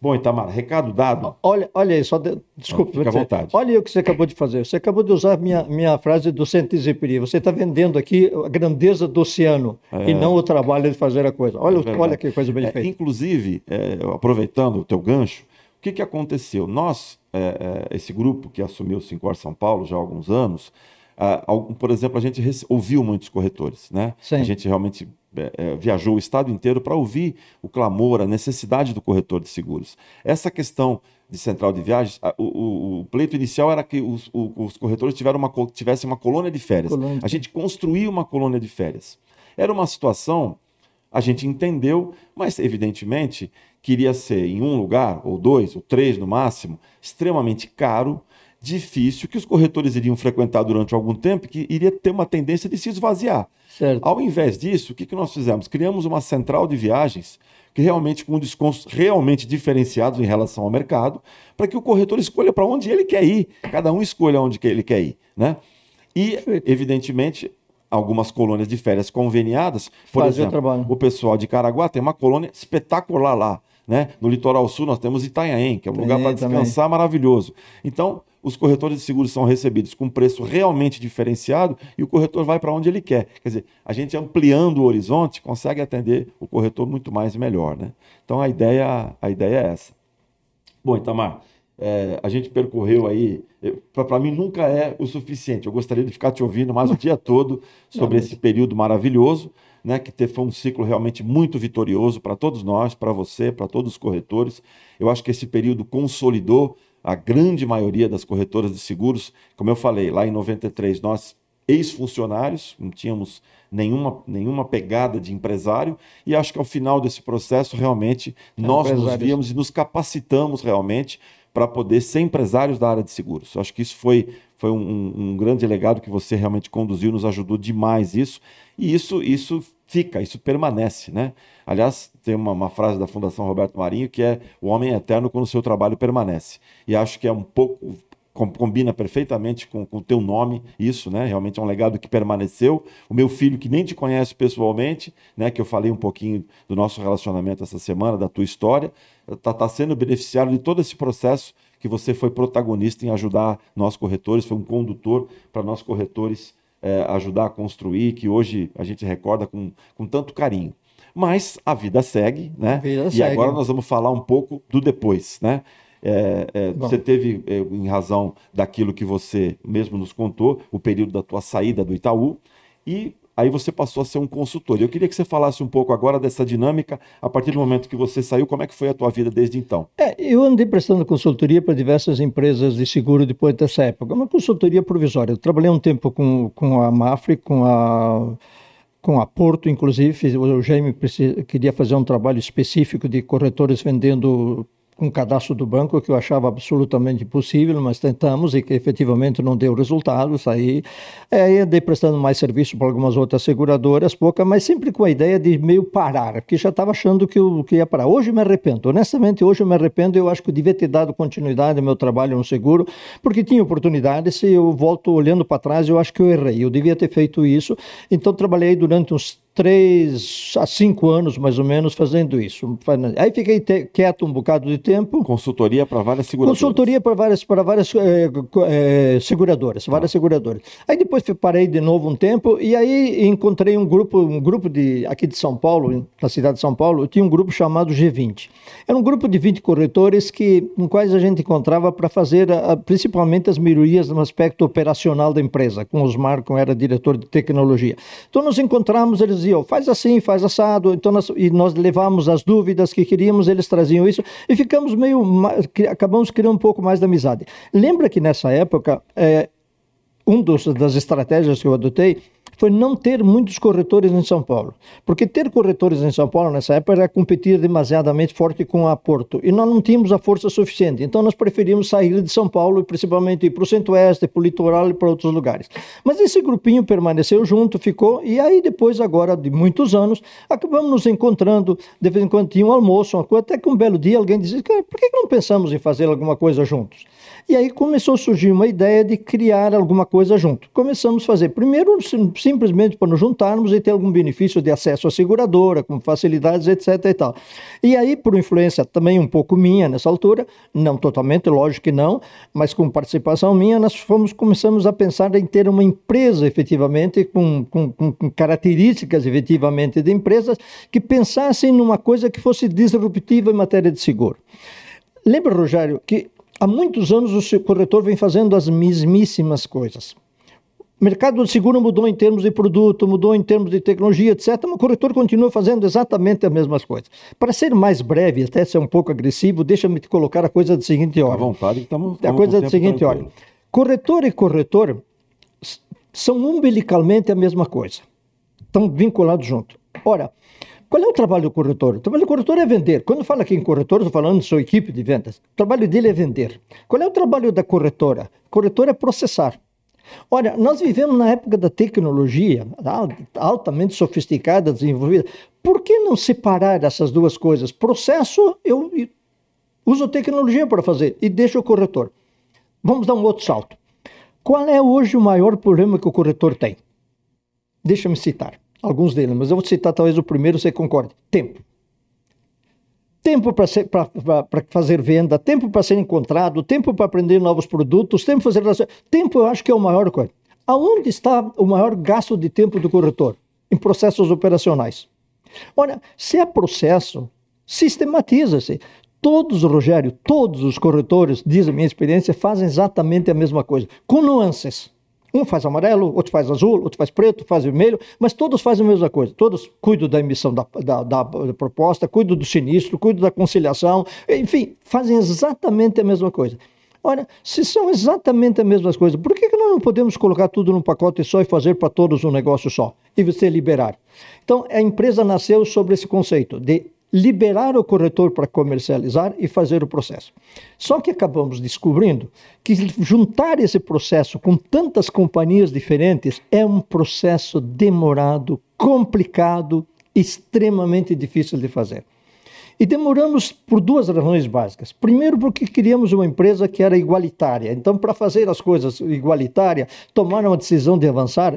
Speaker 1: Bom, Itamar, recado dado.
Speaker 2: Olha, olha aí, só de... desculpa.
Speaker 1: Fica à vontade.
Speaker 2: Olha o que você acabou de fazer. Você acabou de usar minha, minha frase do Saint-Exupéry. Você está vendendo aqui a grandeza do oceano é... e não o trabalho de fazer a coisa. Olha, é olha que coisa bem
Speaker 1: é,
Speaker 2: feita.
Speaker 1: Inclusive, é, aproveitando o teu gancho, o que, que aconteceu? Nós, é, é, esse grupo que assumiu o Sincor São Paulo já há alguns anos, uh, por exemplo, a gente ouviu muitos corretores, né?
Speaker 2: Sim.
Speaker 1: A gente realmente é, viajou o estado inteiro para ouvir o clamor, a necessidade do corretor de seguros. Essa questão de central de viagens, o, o, o pleito inicial era que os, o, os corretores uma, tivessem uma colônia de férias. Colônia. A gente construiu uma colônia de férias. Era uma situação, a gente entendeu, mas evidentemente queria ser em um lugar, ou dois, ou três no máximo, extremamente caro, difícil, que os corretores iriam frequentar durante algum tempo, que iria ter uma tendência de se esvaziar.
Speaker 2: Certo.
Speaker 1: Ao invés disso, o que, que nós fizemos? Criamos uma central de viagens que realmente com descontos realmente diferenciados em relação ao mercado, para que o corretor escolha para onde ele quer ir, cada um escolha onde ele quer ir, né? E evidentemente algumas colônias de férias conveniadas, por
Speaker 2: Faz
Speaker 1: exemplo,
Speaker 2: o,
Speaker 1: o pessoal de Caraguá tem uma colônia espetacular lá, né? No litoral sul nós temos Itanhaém, que é um lugar para descansar também. maravilhoso. Então, os corretores de seguros são recebidos com preço realmente diferenciado e o corretor vai para onde ele quer. Quer dizer, a gente ampliando o horizonte consegue atender o corretor muito mais e melhor. Né? Então a ideia, a ideia é essa. Bom, Itamar, é, a gente percorreu aí, para mim nunca é o suficiente. Eu gostaria de ficar te ouvindo mais o dia todo sobre esse período maravilhoso, né, que foi um ciclo realmente muito vitorioso para todos nós, para você, para todos os corretores. Eu acho que esse período consolidou a grande maioria das corretoras de seguros, como eu falei, lá em 93, nós, ex-funcionários, não tínhamos nenhuma, nenhuma pegada de empresário, e acho que ao final desse processo, realmente, é, nós nos víamos e nos capacitamos realmente para poder ser empresários da área de seguros. Acho que isso foi, foi um, um, grande legado que você realmente conduziu, nos ajudou demais isso, e isso, isso fica, isso permanece, né? Aliás, tem uma, uma, frase da Fundação Roberto Marinho que é o homem é eterno quando o seu trabalho permanece. E acho que é um pouco combina perfeitamente com o teu nome isso, né? Realmente é um legado que permaneceu. O meu filho que nem te conhece pessoalmente, né? Que eu falei um pouquinho do nosso relacionamento essa semana, da tua história, está tá sendo beneficiário de todo esse processo que você foi protagonista em ajudar nós corretores, foi um condutor para nós corretores é, ajudar a construir, que hoje a gente recorda com, com tanto carinho. Mas a vida segue, né?
Speaker 2: Vida
Speaker 1: e
Speaker 2: segue.
Speaker 1: agora nós vamos falar um pouco do depois, né? É, é, você teve, é, em razão daquilo que você mesmo nos contou, o período da tua saída do Itaú, e aí você passou a ser um consultor. Eu queria que você falasse um pouco agora dessa dinâmica, a partir do momento que você saiu, como é que foi a tua vida desde então?
Speaker 2: É, eu andei prestando consultoria para diversas empresas de seguro depois dessa época, uma consultoria provisória. Eu trabalhei um tempo com, com a Mafre, com a com a Porto, inclusive, o Jaime queria fazer um trabalho específico de corretores vendendo um cadastro do banco que eu achava absolutamente impossível, mas tentamos e que efetivamente não deu resultados. Aí, aí andei prestando mais serviço para algumas outras seguradoras, pouca, mas sempre com a ideia de meio parar, porque já estava achando que eu que ia parar. Hoje me arrependo, honestamente, hoje eu me arrependo. Eu acho que eu devia ter dado continuidade ao meu trabalho no seguro, porque tinha oportunidades. Se eu volto olhando para trás, eu acho que eu errei. Eu devia ter feito isso. Então, trabalhei durante uns três a cinco anos, mais ou menos, fazendo isso. Aí fiquei te, quieto um bocado de tempo.
Speaker 1: Consultoria para várias seguradoras.
Speaker 2: Consultoria para várias, para várias é, é, seguradoras, várias ah. seguradoras. Aí depois parei de novo um tempo e aí encontrei um grupo, um grupo de aqui de São Paulo, na cidade de São Paulo, tinha um grupo chamado G20. Era um grupo de 20 corretores que, com quais a gente encontrava para fazer a, principalmente as melhorias no aspecto operacional da empresa. Com os Marcos era diretor de tecnologia. Então nos encontramos, eles diziam, faz assim, faz assado. Então nós, e nós levamos as dúvidas que queríamos, eles traziam isso e ficamos meio, acabamos criando um pouco mais de amizade. Lembra que nessa época, é, um dos, das estratégias que eu adotei foi não ter muitos corretores em São Paulo. Porque ter corretores em São Paulo nessa época era competir demasiadamente forte com a Porto. E nós não tínhamos a força suficiente. Então nós preferimos sair de São Paulo e principalmente ir para o centro-oeste, para o litoral e para outros lugares. Mas esse grupinho permaneceu junto, ficou. E aí depois, agora de muitos anos, acabamos nos encontrando. De vez em quando tinha um almoço, uma coisa, até que um belo dia alguém dizia: por que não pensamos em fazer alguma coisa juntos? E aí começou a surgir uma ideia de criar alguma coisa junto. Começamos a fazer, primeiro, simplesmente para nos juntarmos e ter algum benefício de acesso à seguradora, com facilidades, etc. e tal. E aí, por influência também um pouco minha nessa altura, não totalmente, lógico que não, mas com participação minha, nós fomos, começamos a pensar em ter uma empresa efetivamente, com, com, com características efetivamente de empresas, que pensassem numa coisa que fosse disruptiva em matéria de seguro. Lembra, Rogério, que há muitos anos o corretor vem fazendo as mesmíssimas coisas. O mercado do seguro mudou em termos de produto, mudou em termos de tecnologia, etc. Mas o corretor continua fazendo exatamente as mesmas coisas. Para ser mais breve, até ser um pouco agressivo, deixa-me te colocar a coisa da seguinte ordem.
Speaker 1: À vontade, estamos.
Speaker 2: A coisa da seguinte ordem. Corretor e corretor são umbilicalmente a mesma coisa. Estão vinculados junto. Ora, qual é o trabalho do corretor? O trabalho do corretor é vender. Quando fala aqui em corretor, estou falando de sua equipe de vendas. O trabalho dele é vender. Qual é o trabalho da corretora? Corretora é processar. Olha, nós vivemos na época da tecnologia altamente sofisticada, desenvolvida. Por que não separar essas duas coisas? Processo, eu uso tecnologia para fazer e deixo o corretor. Vamos dar um outro salto. Qual é hoje o maior problema que o corretor tem? Deixa-me citar alguns deles, mas eu vou citar talvez o primeiro, você concorde. Tempo. Tempo para fazer venda, tempo para ser encontrado, tempo para aprender novos produtos, tempo para fazer. Tempo eu acho que é o maior coisa. Aonde está o maior gasto de tempo do corretor? Em processos operacionais. Olha, se é processo, sistematiza-se. Todos, Rogério, todos os corretores, diz a minha experiência, fazem exatamente a mesma coisa, com nuances. Um faz amarelo, outro faz azul, outro faz preto, faz vermelho, mas todos fazem a mesma coisa. Todos cuidam da emissão da, da, da, proposta, cuidam do sinistro, cuidam da conciliação, enfim, fazem exatamente a mesma coisa. Olha, se são exatamente as mesmas coisas, por que, que nós não podemos colocar tudo num pacote só e fazer para todos um negócio só? E você liberar. Então, a empresa nasceu sobre esse conceito de liberar o corretor para comercializar e fazer o processo. Só que acabamos descobrindo que juntar esse processo com tantas companhias diferentes é um processo demorado, complicado, extremamente difícil de fazer. E demoramos por duas razões básicas. Primeiro, porque queríamos uma empresa que era igualitária. Então, para fazer as coisas igualitárias, tomaram a decisão de avançar,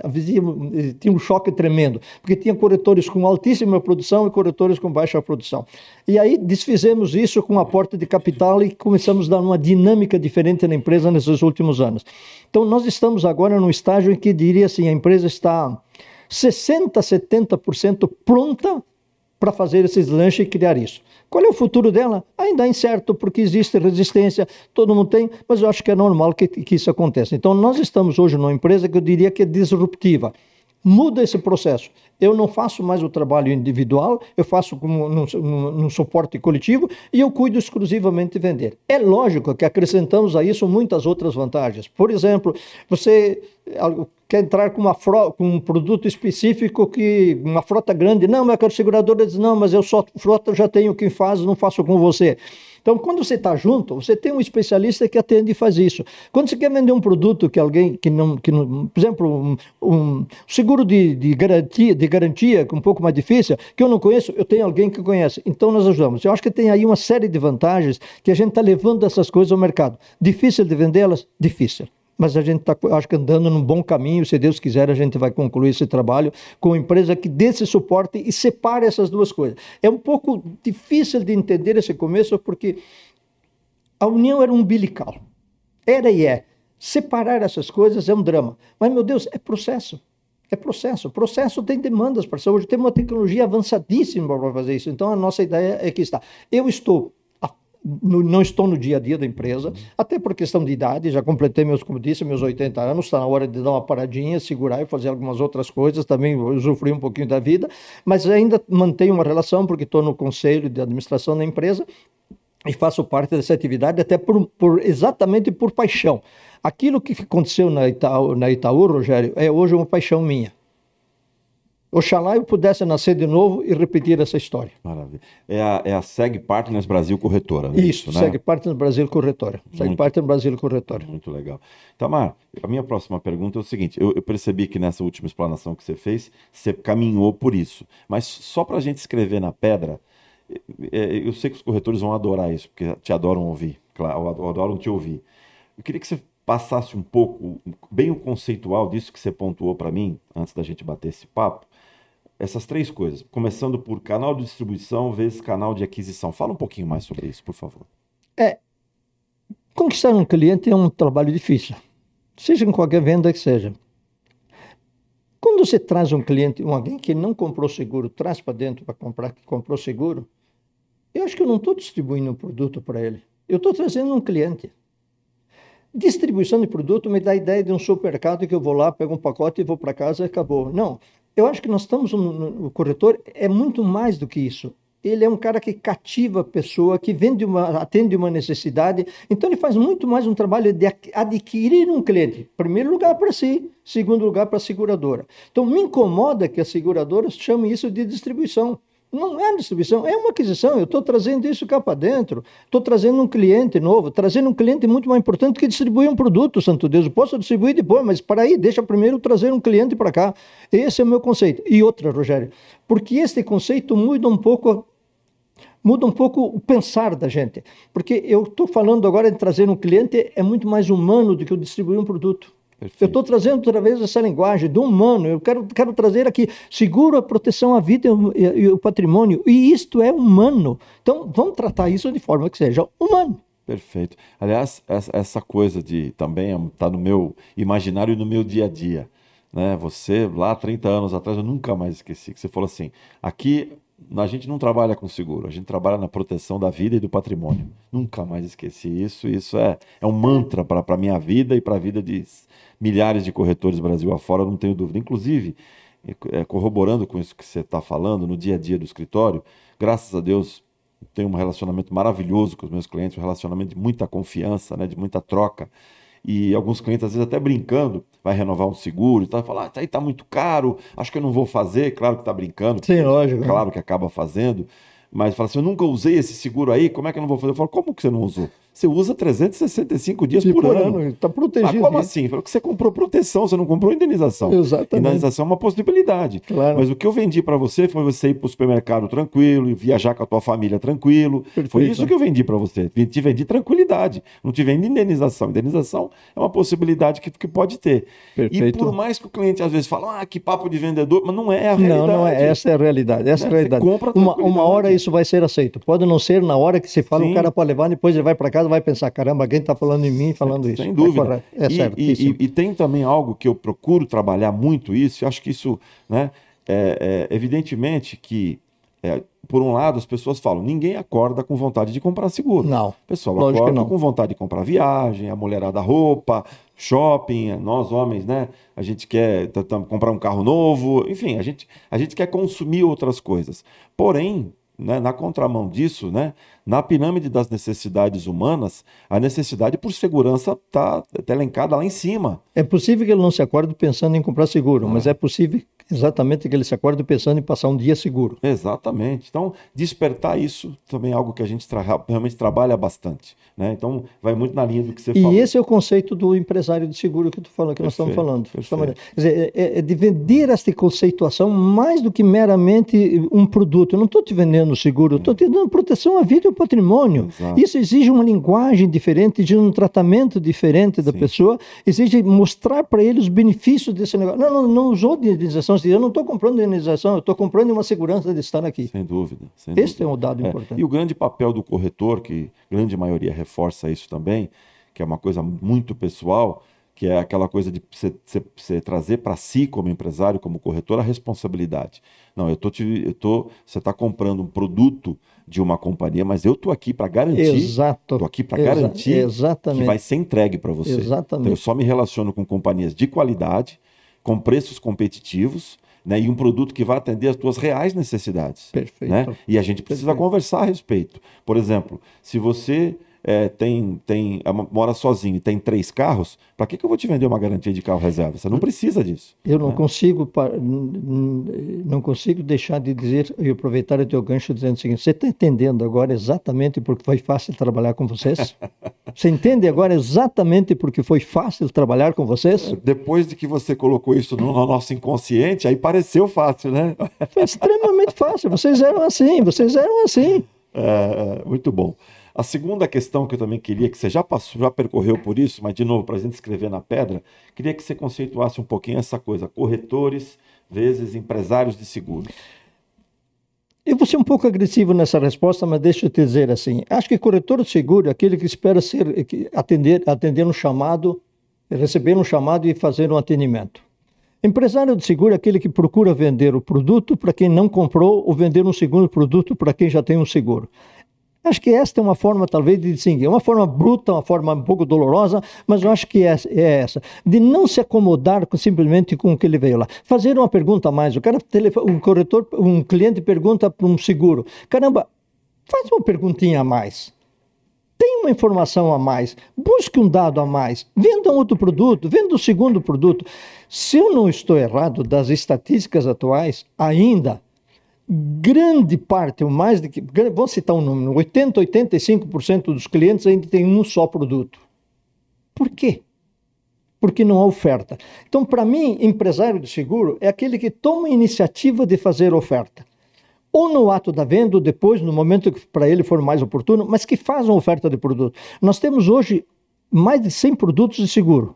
Speaker 2: tinha um choque tremendo, porque tinha corretores com altíssima produção e corretores com baixa produção. E aí desfizemos isso com aporte de capital e começamos a dar uma dinâmica diferente na empresa nesses últimos anos. Então, nós estamos agora num estágio em que diria assim, a empresa está 60, 70% pronta para fazer esses lanches e criar isso. Qual é o futuro dela? Ainda é incerto, porque existe resistência, todo mundo tem, mas eu acho que é normal que, que isso aconteça. Então, nós estamos hoje numa empresa que eu diria que é disruptiva. Muda esse processo. Eu não faço mais o trabalho individual, eu faço como num, suporte coletivo e eu cuido exclusivamente de vender. É lógico que acrescentamos a isso muitas outras vantagens. Por exemplo, você quer entrar com, uma com um produto específico que uma frota grande, não, mas a seguradora diz, não, mas eu só frota já tenho quem faz, não faço com você. Então, quando você está junto, você tem um especialista que atende e faz isso. Quando você quer vender um produto que alguém que não, que não por exemplo, um, um seguro de, de, garantia, de garantia, que é um pouco mais difícil, que eu não conheço, eu tenho alguém que conhece. Então, nós ajudamos. Eu acho que tem aí uma série de vantagens que a gente está levando essas coisas ao mercado. Difícil de vendê-las? Difícil mas a gente está, acho que, andando num bom caminho. Se Deus quiser, a gente vai concluir esse trabalho com uma empresa que dê esse suporte e separe essas duas coisas. É um pouco difícil de entender esse começo, porque a união era umbilical. Era e é. Separar essas coisas é um drama. Mas, meu Deus, é processo. É processo. Processo tem demandas para hoje. Tem uma tecnologia avançadíssima para fazer isso. Então, a nossa ideia é que está. Eu estou no, não estou no dia a dia da empresa, até por questão de idade, já completei meus, como disse, meus 80 anos, está na hora de dar uma paradinha, segurar e fazer algumas outras coisas, também usufruir um pouquinho da vida, mas ainda mantenho uma relação, porque estou no conselho de administração da empresa e faço parte dessa atividade até por, por exatamente por paixão. Aquilo que aconteceu na Itaú, na Itaú, Rogério, é hoje uma paixão minha. Oxalá eu pudesse nascer de novo e repetir essa história.
Speaker 1: Maravilha. É a, é a SEG Partners Brasil Corretora, né?
Speaker 2: Isso,
Speaker 1: né?
Speaker 2: SEG Partners Brasil Corretora. SEG
Speaker 1: Muito-
Speaker 2: Partners Brasil Corretora.
Speaker 1: Muito legal. Tamar, a minha próxima pergunta é o seguinte: eu, eu percebi que nessa última explanação que você fez, você caminhou por isso. Mas só para a gente escrever na pedra, é, eu sei que os corretores vão adorar isso, porque te adoram ouvir, claro, adoram te ouvir. Eu queria que você passasse um pouco, bem o conceitual disso que você pontuou para mim, antes da gente bater esse papo. Essas três coisas, começando por canal de distribuição vezes canal de aquisição. Fala um pouquinho mais sobre isso, por favor.
Speaker 2: Conquistar um cliente é um trabalho difícil, seja em qualquer venda que seja. Quando você traz um cliente, um alguém que não comprou seguro, traz para dentro para comprar que comprou seguro, eu acho que eu não estou distribuindo um produto para ele. Eu estou trazendo um cliente. Distribuição de produto me dá a ideia de um supermercado que eu vou lá, pego um pacote e vou para casa e acabou. Não, eu acho que nós estamos, no, o corretor é muito mais do que isso. Ele é um cara que cativa a pessoa, que vende uma, atende uma necessidade. Então, ele faz muito mais um trabalho de adquirir um cliente. Primeiro lugar para si, segundo lugar para a seguradora. Então, me incomoda que as seguradoras chamem isso de distribuição. Não é distribuição, é uma aquisição. Eu estou trazendo isso cá para dentro. Estou trazendo um cliente novo, trazendo um cliente muito mais importante que distribuir um produto, Santo Deus. Eu posso distribuir depois, mas para aí, deixa primeiro trazer um cliente para cá. Esse é o meu conceito. E outra, Rogério, porque este conceito muda um pouco muda um pouco o pensar da gente. Porque eu estou falando agora de trazer um cliente é muito mais humano do que eu distribuir um produto.
Speaker 1: Perfeito.
Speaker 2: Eu estou trazendo através dessa linguagem do humano. Eu quero, quero trazer aqui seguro a proteção à vida e, o- e- o patrimônio. E isto é humano. Então, vamos tratar isso de forma que seja humano.
Speaker 1: Perfeito. Aliás, essa, essa coisa de também está no meu imaginário e no meu dia a dia. Né? Você, lá 30 anos atrás, eu nunca mais esqueci, que você falou assim: aqui a gente não trabalha com seguro, a gente trabalha na proteção da vida e do patrimônio. Nunca mais esqueci isso. Isso é, é um mantra para a minha vida e para a vida de milhares de corretores Brasil afora, não tenho dúvida. Inclusive, é, corroborando com isso que você está falando, no dia a dia do escritório, graças a Deus, tenho um relacionamento maravilhoso com os meus clientes, um relacionamento de muita confiança, né, de muita troca. E alguns clientes, às vezes, até brincando, vai renovar um seguro e tal, fala, ah, isso aí tá muito caro, acho que eu não vou fazer. Claro que tá brincando,
Speaker 2: Sim, lógico.
Speaker 1: claro que acaba fazendo. Mas fala assim, eu nunca usei esse seguro aí, como é que eu não vou fazer? Eu falo, como que você não usou? Você usa 365 dias
Speaker 2: E
Speaker 1: por, ano.
Speaker 2: Está
Speaker 1: Ah,
Speaker 2: protegido.
Speaker 1: como
Speaker 2: né?
Speaker 1: assim? Falou que você comprou proteção, você não comprou indenização.
Speaker 2: Exatamente.
Speaker 1: Indenização é uma possibilidade.
Speaker 2: Claro.
Speaker 1: Mas o que eu vendi para você foi você ir para o supermercado tranquilo, e viajar com a tua família tranquilo. Foi
Speaker 2: Perfeito.
Speaker 1: isso que eu vendi para você. Te vendi tranquilidade. Não te vendi indenização. Indenização é uma possibilidade que, que pode ter. E
Speaker 2: Perfeito.
Speaker 1: por mais que o cliente às vezes fale, ah, que papo de vendedor, mas não é a
Speaker 2: Não,
Speaker 1: realidade.
Speaker 2: não é. Essa é a realidade. Essa é a
Speaker 1: Né? Você
Speaker 2: realidade.
Speaker 1: compra
Speaker 2: Uma, uma hora isso vai ser aceito. Pode não ser na hora que você fala,
Speaker 1: Sim.
Speaker 2: o cara pode levar, depois ele vai para casa vai pensar: caramba, alguém está falando em mim, falando isso.
Speaker 1: Sem dúvida.
Speaker 2: É, correto. é
Speaker 1: e,
Speaker 2: certíssimo.
Speaker 1: e- e tem também algo que eu procuro trabalhar muito isso, eu acho que isso, né, é, é, evidentemente que, é, por um lado, as pessoas falam, ninguém acorda com vontade de comprar seguro.
Speaker 2: Não.
Speaker 1: O pessoal acorda
Speaker 2: não.
Speaker 1: com vontade de comprar viagem, a mulherada roupa, shopping, nós homens, né? A gente quer comprar um carro novo, enfim, a gente, a gente quer consumir outras coisas. Porém, né, na contramão disso, né, na pirâmide das necessidades humanas, a necessidade por segurança está elencada lá em cima.
Speaker 2: É possível que ele não se acorde pensando em comprar seguro, mas é possível exatamente que ele se acorde pensando em passar um dia seguro.
Speaker 1: Exatamente. Então, despertar isso também é algo que a gente tra- realmente trabalha bastante. Né? Então, vai muito na linha do que você
Speaker 2: E
Speaker 1: falou.
Speaker 2: esse é o conceito do empresário de seguro que tu falou, que nós estamos
Speaker 1: Perfeito,
Speaker 2: falando.
Speaker 1: perfeito.
Speaker 2: Quer dizer, é, é de vender esta conceituação mais do que meramente um produto. Eu não estou te vendendo seguro, eu estou te dando proteção à vida e ao patrimônio.
Speaker 1: Exato.
Speaker 2: Isso exige uma linguagem diferente, exige um tratamento diferente da
Speaker 1: Sim.
Speaker 2: pessoa, exige mostrar para ele os benefícios desse negócio. Não, não, não usou de indenização, eu não estou comprando indenização, eu estou comprando uma segurança de estar aqui.
Speaker 1: Sem dúvida. Sem
Speaker 2: Esse
Speaker 1: dúvida.
Speaker 2: é um dado
Speaker 1: É,
Speaker 2: importante.
Speaker 1: E o grande papel do corretor, que grande maioria reforça isso também, que é uma coisa muito pessoal, que é aquela coisa de você, trazer para si, como empresário, como corretor, a responsabilidade. Não, eu tô te, eu tô, você está comprando um produto de uma companhia, mas eu tô aqui para garantir,
Speaker 2: Exato.
Speaker 1: tô aqui para
Speaker 2: Exa-
Speaker 1: garantir
Speaker 2: exatamente.
Speaker 1: que vai ser entregue para você.
Speaker 2: Exatamente.
Speaker 1: Então, eu só me relaciono com companhias de qualidade, com preços competitivos, né, e um produto que vai atender as tuas reais necessidades.
Speaker 2: Perfeito.
Speaker 1: Né? E a gente precisa
Speaker 2: Perfeito.
Speaker 1: conversar a respeito. Por exemplo, se você é, tem, tem, é mora sozinho e tem três carros, para que, que eu vou te vender uma garantia de carro reserva? Você não precisa disso.
Speaker 2: Eu não né? consigo não consigo deixar de dizer e aproveitar o teu gancho dizendo o seguinte: você está entendendo agora exatamente porque foi fácil trabalhar com vocês? Você entende agora exatamente porque foi fácil trabalhar com vocês?
Speaker 1: Depois de que você colocou isso no nosso inconsciente, aí pareceu fácil, né?
Speaker 2: Foi extremamente fácil. Vocês eram assim, vocês eram assim.
Speaker 1: É, é muito bom. A segunda questão que eu também queria, que você já passou, já percorreu por isso, mas de novo, para a gente escrever na pedra, queria que você conceituasse um pouquinho essa coisa: corretores vezes empresários de seguros.
Speaker 2: Eu vou ser um pouco agressivo nessa resposta, mas deixa eu te dizer assim: acho que corretor de seguro é aquele que espera ser, atender, atender um chamado, receber um chamado e fazer um atendimento. Empresário de seguro é aquele que procura vender o produto para quem não comprou ou vender um segundo produto para quem já tem um seguro. Acho que esta é uma forma, talvez, de distinguir. É uma forma bruta, uma forma um pouco dolorosa, mas eu acho que é, é essa. De não se acomodar com, simplesmente com o que ele veio lá. Fazer uma pergunta a mais. O cara, um corretor, um cliente pergunta para um seguro: caramba, faz uma perguntinha a mais. Tem uma informação a mais, busque um dado a mais, venda outro produto, venda o um segundo produto. Se eu não estou errado das estatísticas atuais, ainda grande parte, ou mais de que, vamos citar um número, 80, 85% dos clientes ainda tem um só produto. Por quê? Porque não há oferta. Então, para mim, empresário de seguro é aquele que toma a iniciativa de fazer oferta. Ou no ato da venda, ou depois, no momento que para ele for mais oportuno, mas que faz uma oferta de produto. Nós temos hoje mais de 100 produtos de seguro.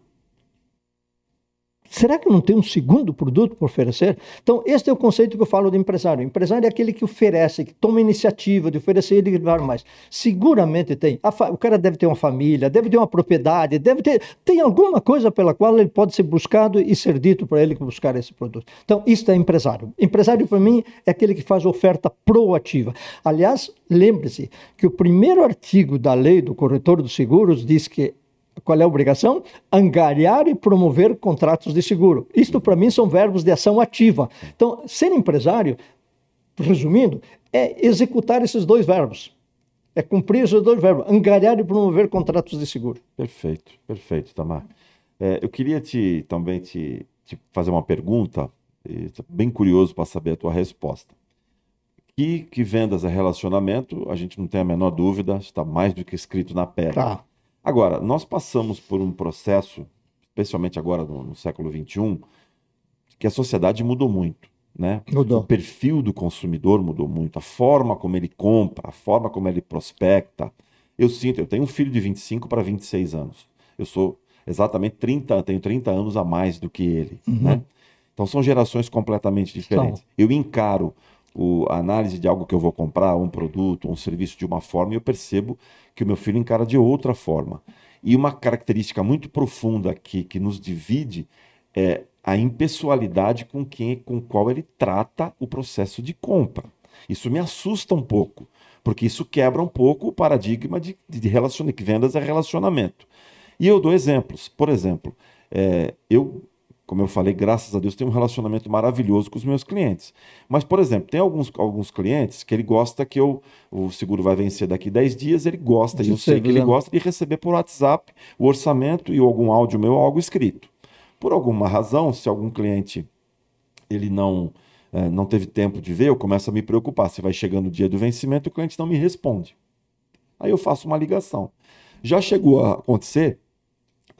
Speaker 2: Será que não tem um segundo produto para oferecer? Então, este é o conceito que eu falo de empresário. O empresário é aquele que oferece, que toma iniciativa de oferecer e de dar mais. Seguramente tem. O cara deve ter uma família, deve ter uma propriedade, deve ter. Tem alguma coisa pela qual ele pode ser buscado e ser dito para ele buscar esse produto. Então, isto é empresário. Empresário, para mim, é aquele que faz oferta proativa. Aliás, lembre-se que o primeiro artigo da lei do corretor dos seguros diz que qual é a obrigação? Angariar e promover contratos de seguro. Isto, para mim, são verbos de ação ativa. Então, ser empresário, resumindo, é executar esses dois verbos. É cumprir esses dois verbos, angariar e promover contratos de seguro.
Speaker 1: Perfeito, perfeito, Tamar. É, eu queria te, também te, te fazer uma pergunta, bem curioso para saber a tua resposta. Que, que vendas é relacionamento, a gente não tem a menor dúvida, está mais do que escrito na pedra. Tá. Agora, nós passamos por um processo, especialmente agora no, no século XXI, que a sociedade mudou muito. Né?
Speaker 2: Mudou.
Speaker 1: O perfil do consumidor mudou muito, a forma como ele compra, a forma como ele prospecta. Eu sinto, eu tenho um filho de 25 para 26 anos. Eu sou exatamente 30, tenho 30 anos a mais do que ele. Uhum. Né? Então são gerações completamente diferentes. Então. Eu encaro o, a análise de algo que eu vou comprar, um produto, um serviço de uma forma, e eu percebo que o meu filho encara de outra forma. E uma característica muito profunda que, que nos divide é a impessoalidade com quem com qual ele trata o processo de compra. Isso me assusta um pouco, porque isso quebra um pouco o paradigma de, de relacionamento, que vendas é relacionamento. E eu dou exemplos. Por exemplo, é, eu como eu falei, graças a Deus, tenho um relacionamento maravilhoso com os meus clientes. Mas, por exemplo, tem alguns, alguns clientes que ele gosta que eu, o seguro vai vencer daqui 10 dias, ele gosta, e eu sei que ele gosta de receber por WhatsApp o orçamento e algum áudio meu, algo escrito. Por alguma razão, se algum cliente ele não é, não teve tempo de ver, eu começo a me preocupar. Se vai chegando o dia do vencimento, o cliente não me responde. Aí eu faço uma ligação. Já chegou a acontecer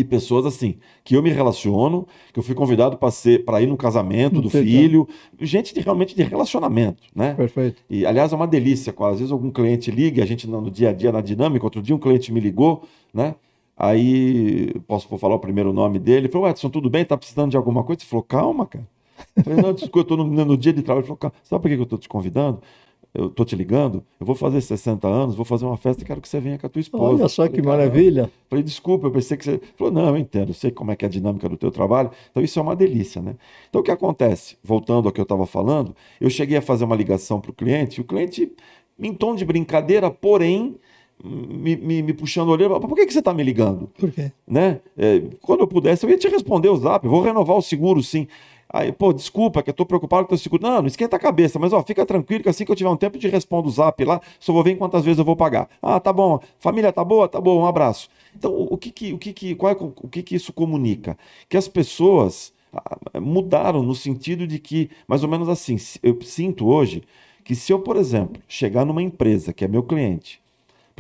Speaker 1: e pessoas assim, que eu me relaciono, que eu fui convidado para ir no casamento do filho, gente de, realmente de relacionamento, né?
Speaker 2: Perfeito.
Speaker 1: E aliás é uma delícia, às vezes algum cliente liga, a gente no dia a dia na dinâmica, outro dia um cliente me ligou, né? Aí, posso falar o primeiro nome dele, falou, Edson, tudo bem? Tá precisando de alguma coisa? Ele falou, calma, cara. Eu falei, não, desculpa, eu estou no, no, dia de trabalho. Ele falou, sabe por que eu estou te convidando? Eu tô te ligando, eu vou fazer 60 anos, vou fazer uma festa e quero que você venha com a tua esposa.
Speaker 2: Olha só falei, que maravilha.
Speaker 1: Falei, desculpa, eu pensei que você. Falou, não, eu entendo, eu sei como é que é a dinâmica do teu trabalho. Então isso é uma delícia, né? Então o que acontece? Voltando ao que eu estava falando, eu cheguei a fazer uma ligação para o cliente, e o cliente, em tom de brincadeira, porém, me, me, me puxando o olho. Por que, que você está me ligando?
Speaker 2: Por quê?
Speaker 1: Né? É, quando eu pudesse, eu ia te responder o zap. Vou renovar o seguro, sim. Aí, pô, desculpa, que eu tô preocupado com o teu seguro. Não, não esquenta a cabeça, mas ó, fica tranquilo que assim que eu tiver um tempo de respondo o zap lá, só vou ver quantas vezes eu vou pagar. Ah, tá bom. Família tá boa? Tá bom, um abraço. Então, o que que, o que, que, qual é, o que, que isso comunica? Que as pessoas mudaram no sentido de que, mais ou menos assim, eu sinto hoje que se eu, por exemplo, chegar numa empresa que é meu cliente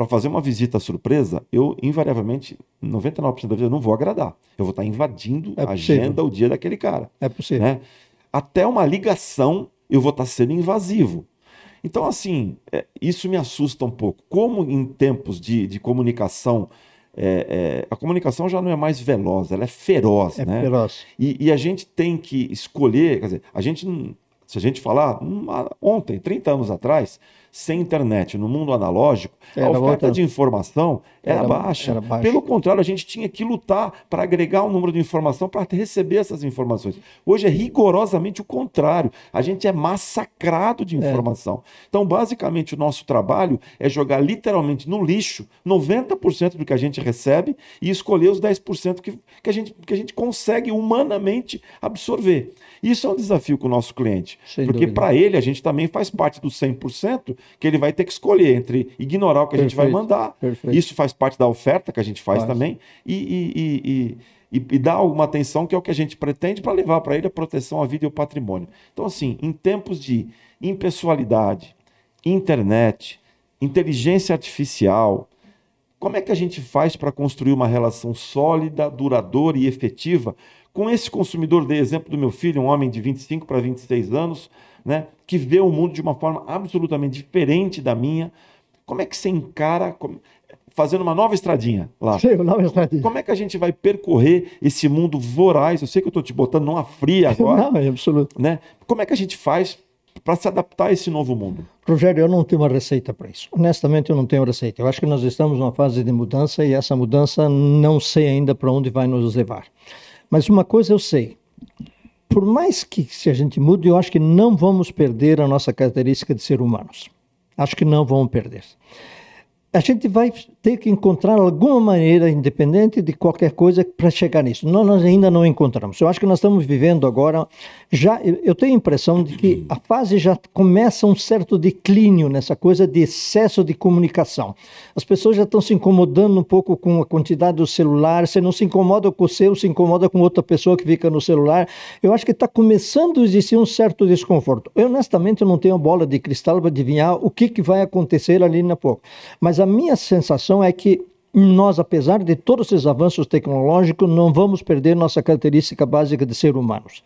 Speaker 1: para fazer uma visita surpresa, eu invariavelmente, 99% da vida, não vou agradar. Eu vou estar invadindo é a agenda, o dia daquele cara.
Speaker 2: É possível.
Speaker 1: Né? Até uma ligação, eu vou estar sendo invasivo. Então, assim, é, isso me assusta um pouco. Como em tempos de, de comunicação, é, é, a comunicação já não é mais veloz, ela é feroz.
Speaker 2: É
Speaker 1: né?
Speaker 2: feroz.
Speaker 1: E, e, a gente tem que escolher, quer dizer, a gente, se a gente falar, ontem, 30 anos atrás, sem internet, no mundo analógico, era a oferta de informação era, era, baixa. era, baixa. Pelo contrário, a gente tinha que lutar para agregar um número de informação para receber essas informações. Hoje é rigorosamente o contrário. A gente é massacrado de é. informação. É. Então, basicamente, o nosso trabalho é jogar literalmente no lixo 90% do que a gente recebe e escolher os 10% que, que, a gente, que a gente consegue humanamente absorver. Isso é um desafio com o nosso cliente. Sem porque para ele, a gente também faz parte dos 100% que ele vai ter que escolher entre ignorar o que Perfeito. a gente vai mandar. Perfeito. Isso faz parte da oferta que a gente faz, faz. também. E, e, e, e, dar alguma atenção, que é o que a gente pretende, para levar para ele a proteção à vida e ao patrimônio. Então, assim, em tempos de impessoalidade, internet, inteligência artificial, como é que a gente faz para construir uma relação sólida, duradoura e efetiva com esse consumidor? Dei exemplo do meu filho, um homem de 25 para 26 anos, né, que vê o mundo de uma forma absolutamente diferente da minha. Como é que você encara, fazendo uma nova estradinha lá?
Speaker 2: Sim, uma nova estradinha.
Speaker 1: Como é que a gente vai percorrer esse mundo voraz? Eu sei que eu estou te botando numa fria agora.
Speaker 2: Não, é absoluto.
Speaker 1: Né? Como é que a gente faz para se adaptar a esse novo mundo?
Speaker 2: Rogério, eu não tenho uma receita para isso. Honestamente, eu não tenho receita. Eu acho que nós estamos numa fase de mudança e essa mudança não sei ainda para onde vai nos levar. Mas uma coisa eu sei: por mais que se a gente mude, eu acho que não vamos perder a nossa característica de ser humanos. Acho que não vamos perder a gente vai ter que encontrar alguma maneira, independente de qualquer coisa, para chegar nisso. Nós, nós, ainda não encontramos. Eu acho que nós estamos vivendo agora, já eu tenho a impressão de que a fase já começa um certo declínio nessa coisa de excesso de comunicação. As pessoas já estão se incomodando um pouco com a quantidade do celular. Você não se incomoda com o seu, se incomoda com outra pessoa que fica no celular. Eu acho que está começando a existir um certo desconforto. Eu, honestamente, não tenho bola de cristal para adivinhar o que, que vai acontecer ali na pouco. Mas a minha sensação é que nós, apesar de todos esses avanços tecnológicos, não vamos perder nossa característica básica de ser humanos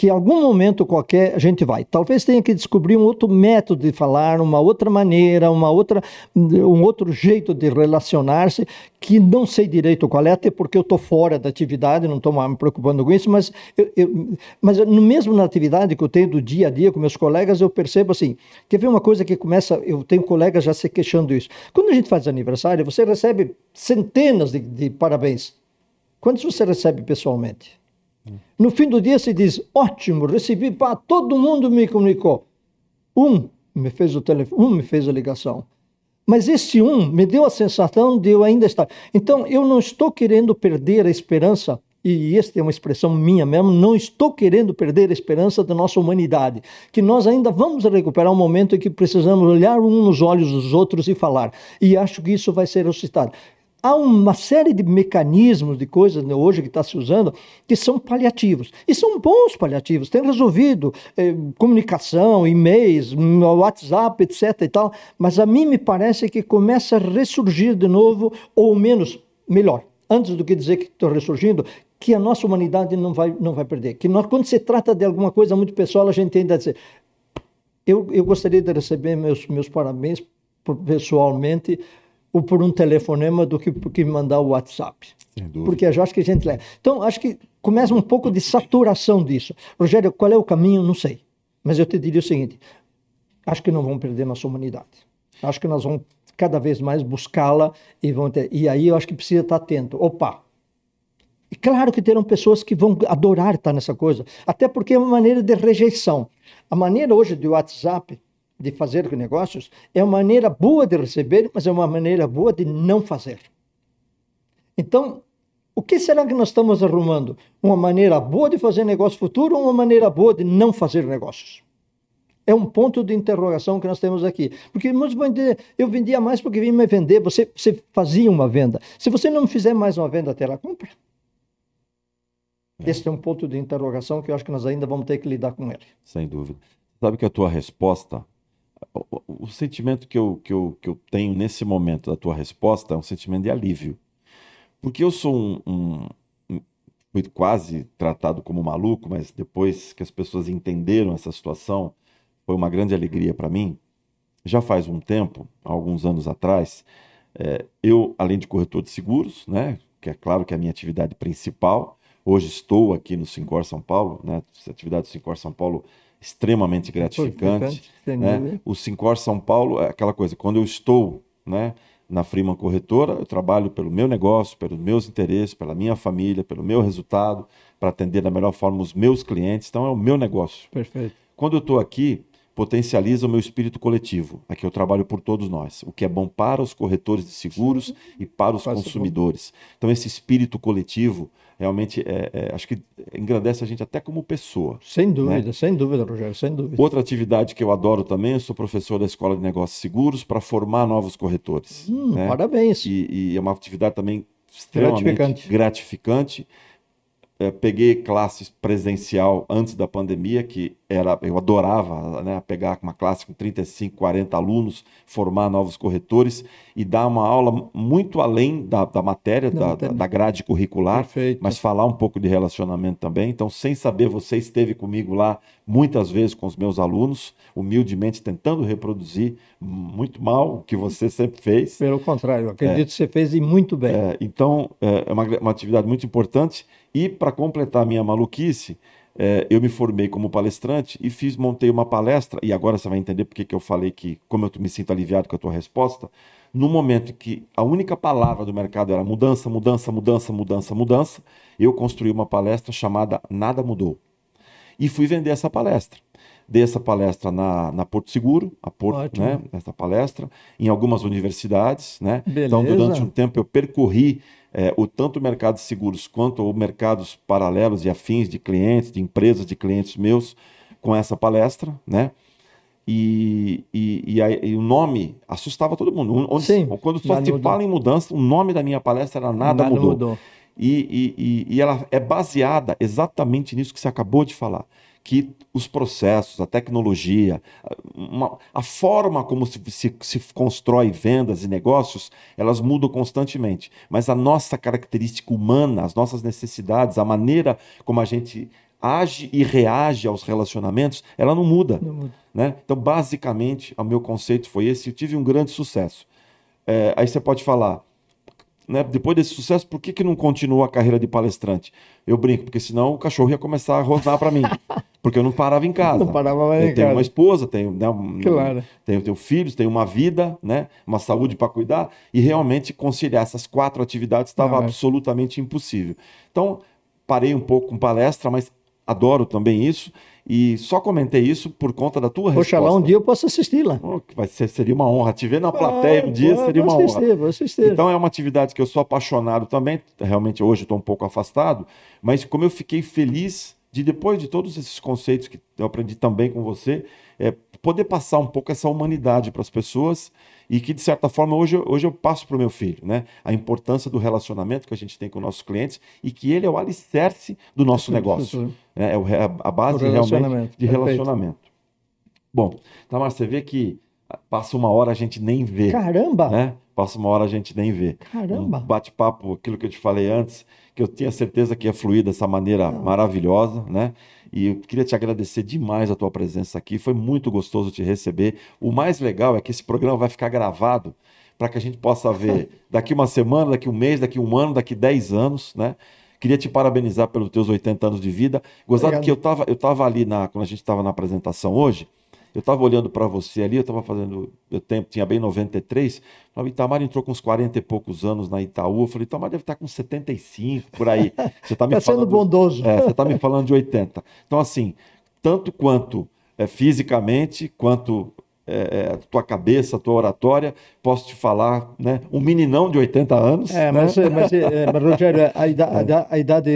Speaker 2: que em algum momento qualquer a gente vai. Talvez tenha que descobrir um outro método de falar, uma outra maneira, uma outra, um outro jeito de relacionar-se, que não sei direito qual é, até porque eu estou fora da atividade, não estou me preocupando com isso, mas, eu, eu, mas mesmo na atividade que eu tenho do dia a dia com meus colegas, eu percebo assim, quer ver uma coisa que começa, eu tenho colegas já se queixando isso. Quando a gente faz aniversário, você recebe centenas de, de parabéns. Quantos você recebe pessoalmente? No fim do dia se diz: ótimo, recebi, pá, todo mundo me comunicou. Um me fez o telefone, um me fez a ligação. Mas esse um me deu a sensação de eu ainda estar. Então, eu não estou querendo perder a esperança, e esta é uma expressão minha mesmo, não estou querendo perder a esperança da nossa humanidade, que nós ainda vamos recuperar um momento em que precisamos olhar um nos olhos dos outros e falar. E acho que isso vai ser ressuscitado há uma série de mecanismos, de coisas né, hoje que está se usando, que são paliativos. E são bons paliativos, tem resolvido eh, comunicação, e-mails, WhatsApp, etc. e tal, mas a mim me parece que começa a ressurgir de novo, ou menos, melhor, antes do que dizer que estou ressurgindo, que a nossa humanidade não vai, não vai perder. Que nós, quando se trata de alguma coisa muito pessoal, a gente ainda dizer. Eu, eu gostaria de receber meus, meus parabéns pessoalmente ou por um telefonema do que por que mandar o WhatsApp. Porque eu acho que a gente leva. Então, acho que começa um pouco de saturação disso. Rogério, qual é o caminho? Não sei. Mas eu te diria o seguinte: acho que não vamos perder nossa humanidade. Acho que nós vamos cada vez mais buscá-la e vão ter. E aí eu acho que precisa estar atento. Opa! E claro que terão pessoas que vão adorar estar nessa coisa, até porque é uma maneira de rejeição. A maneira hoje do WhatsApp de fazer negócios é uma maneira boa de receber, mas é uma maneira boa de não fazer. Então, o que será que nós estamos arrumando? Uma maneira boa de fazer negócio futuro ou uma maneira boa de não fazer negócios? É um ponto de interrogação que nós temos aqui. Porque muitos vão dizer, eu vendia mais porque vim me vender, você, você fazia uma venda. Se você não fizer mais uma venda, terá compra? Esse é um ponto de interrogação que eu acho que nós ainda vamos ter que lidar com ele.
Speaker 1: Sem dúvida. Sabe que a tua resposta, o, o, sentimento que eu, que, eu, que eu tenho nesse momento da tua resposta é um sentimento de alívio. Porque eu sou um, um, fui quase tratado como maluco, mas depois que as pessoas entenderam essa situação, foi uma grande alegria para mim. Já faz um tempo, alguns anos atrás, é, eu, além de corretor de seguros, né, que é claro que é a minha atividade principal, Hoje estou aqui no Sincor São Paulo, né? A atividade do Sincor São Paulo extremamente gratificante. Né? O Sincor São Paulo é aquela coisa, quando eu estou né, na Freeman Corretora, eu trabalho pelo meu negócio, pelos meus interesses, pela minha família, pelo meu resultado, para atender da melhor forma os meus clientes. Então é o meu negócio.
Speaker 2: Perfeito.
Speaker 1: Quando eu estou aqui, potencializa o meu espírito coletivo. Aqui eu trabalho por todos nós, o que é bom para os corretores de seguros e para os consumidores. Então, esse espírito coletivo realmente é, é, acho que engrandece a gente até como pessoa.
Speaker 2: Sem né? dúvida, né? sem dúvida, Rogério, sem dúvida.
Speaker 1: Outra atividade que eu adoro também, eu sou professor da Escola de Negócios Seguros para formar novos corretores.
Speaker 2: Hum,
Speaker 1: né?
Speaker 2: Parabéns.
Speaker 1: E, e, é uma atividade também extremamente gratificante. gratificante é, peguei classes presencial antes da pandemia, que era eu adorava né, pegar uma classe com 35, 40 alunos, formar novos corretores e dar uma aula muito além da, da matéria, da, da, grade curricular,
Speaker 2: Perfeito.
Speaker 1: mas falar um pouco de relacionamento também. Então, sem saber, você esteve comigo lá muitas vezes com os meus alunos, humildemente tentando reproduzir muito mal o que você sempre fez.
Speaker 2: Pelo contrário, acredito é, que você fez e muito bem.
Speaker 1: É, então, é, é uma, uma atividade muito importante e para completar minha maluquice, é, eu me formei como palestrante e fiz, montei uma palestra, e agora você vai entender porque que eu falei que, como eu me sinto aliviado com a tua resposta, no momento que a única palavra do mercado era mudança, mudança, mudança, mudança, mudança, eu construí uma palestra chamada Nada Mudou. E fui vender essa palestra. Dei essa palestra na, na Porto Seguro, a Porto, Ótimo. né? Essa palestra, em algumas universidades, né?
Speaker 2: Beleza.
Speaker 1: Então, durante um tempo eu percorri é, o tanto o mercado de seguros quanto os mercados paralelos e afins de clientes, de empresas, de clientes meus, com essa palestra, né? E, e, e, a, e o nome assustava todo mundo. Onde,
Speaker 2: Sim,
Speaker 1: quando só se fala em mudança, o nome da minha palestra era Nada, nada mudou. mudou. E, e, e ela é baseada exatamente nisso que você acabou de falar que os processos, a tecnologia, uma, a forma como se, se, se, constrói vendas e negócios, elas mudam constantemente. Mas a nossa característica humana, as nossas necessidades, a maneira como a gente age e reage aos relacionamentos, ela não muda. Não muda. Né? Então, basicamente, o meu conceito foi esse. Eu tive um grande sucesso. É, aí você pode falar, né, depois desse sucesso, por que, que não continua a carreira de palestrante? Eu brinco, porque senão o cachorro ia começar a rosnar para mim. Porque eu não parava em casa.
Speaker 2: Não parava mais
Speaker 1: eu
Speaker 2: em tenho
Speaker 1: casa. uma esposa, tenho, né,
Speaker 2: claro.
Speaker 1: tenho, tenho filhos, tenho uma vida, né, uma saúde para cuidar, e realmente conciliar essas quatro atividades estava é. absolutamente impossível. Então, parei um pouco com palestra, mas adoro também isso. E só comentei isso por conta da tua
Speaker 2: Poxa,
Speaker 1: resposta.
Speaker 2: lá um dia eu posso assistir lá.
Speaker 1: Oh, vai ser, seria uma honra. Te ver na plateia um dia seria uma
Speaker 2: assistir,
Speaker 1: honra.
Speaker 2: Vou assistir.
Speaker 1: Então é uma atividade que eu sou apaixonado também. Realmente hoje estou um pouco afastado, mas como eu fiquei feliz de depois de todos esses conceitos que eu aprendi também com você, é, poder passar um pouco essa humanidade para as pessoas e que, de certa forma, hoje, hoje eu passo para o meu filho, né? A importância do relacionamento que a gente tem com nossos clientes e que ele é o alicerce do nosso negócio. Né? É a base realmente de relacionamento. Bom, Tamar, você vê que passa uma hora a gente nem vê.
Speaker 2: Caramba!
Speaker 1: Né? Passa uma hora a gente nem vê.
Speaker 2: Caramba!
Speaker 1: Um bate-papo, aquilo que eu te falei antes, que eu tinha certeza que ia fluir dessa maneira Não. maravilhosa, né? E eu queria te agradecer demais a tua presença aqui. Foi muito gostoso te receber. O mais legal é que esse programa vai ficar gravado para que a gente possa ver daqui uma semana, daqui um mês, daqui um ano, daqui dez anos, né? Queria te parabenizar pelos teus 80 anos de vida. Gozado que eu estava eu tava ali na, quando a gente estava na apresentação hoje, eu estava olhando para você ali, eu estava fazendo, eu tempo, tinha bem 93, o Itamar entrou com uns 40 e poucos anos na Itaú, eu falei, Itamar deve estar com 75, por aí.
Speaker 2: Você está me tá falando, sendo bondoso.
Speaker 1: É, você está me falando de 80. Então, assim, tanto quanto é, fisicamente, quanto é, a tua cabeça, a tua oratória, posso te falar, né? Um meninão de 80 anos.
Speaker 2: É,
Speaker 1: né?
Speaker 2: mas, mas, é, mas, Rogério, a idade, a, a idade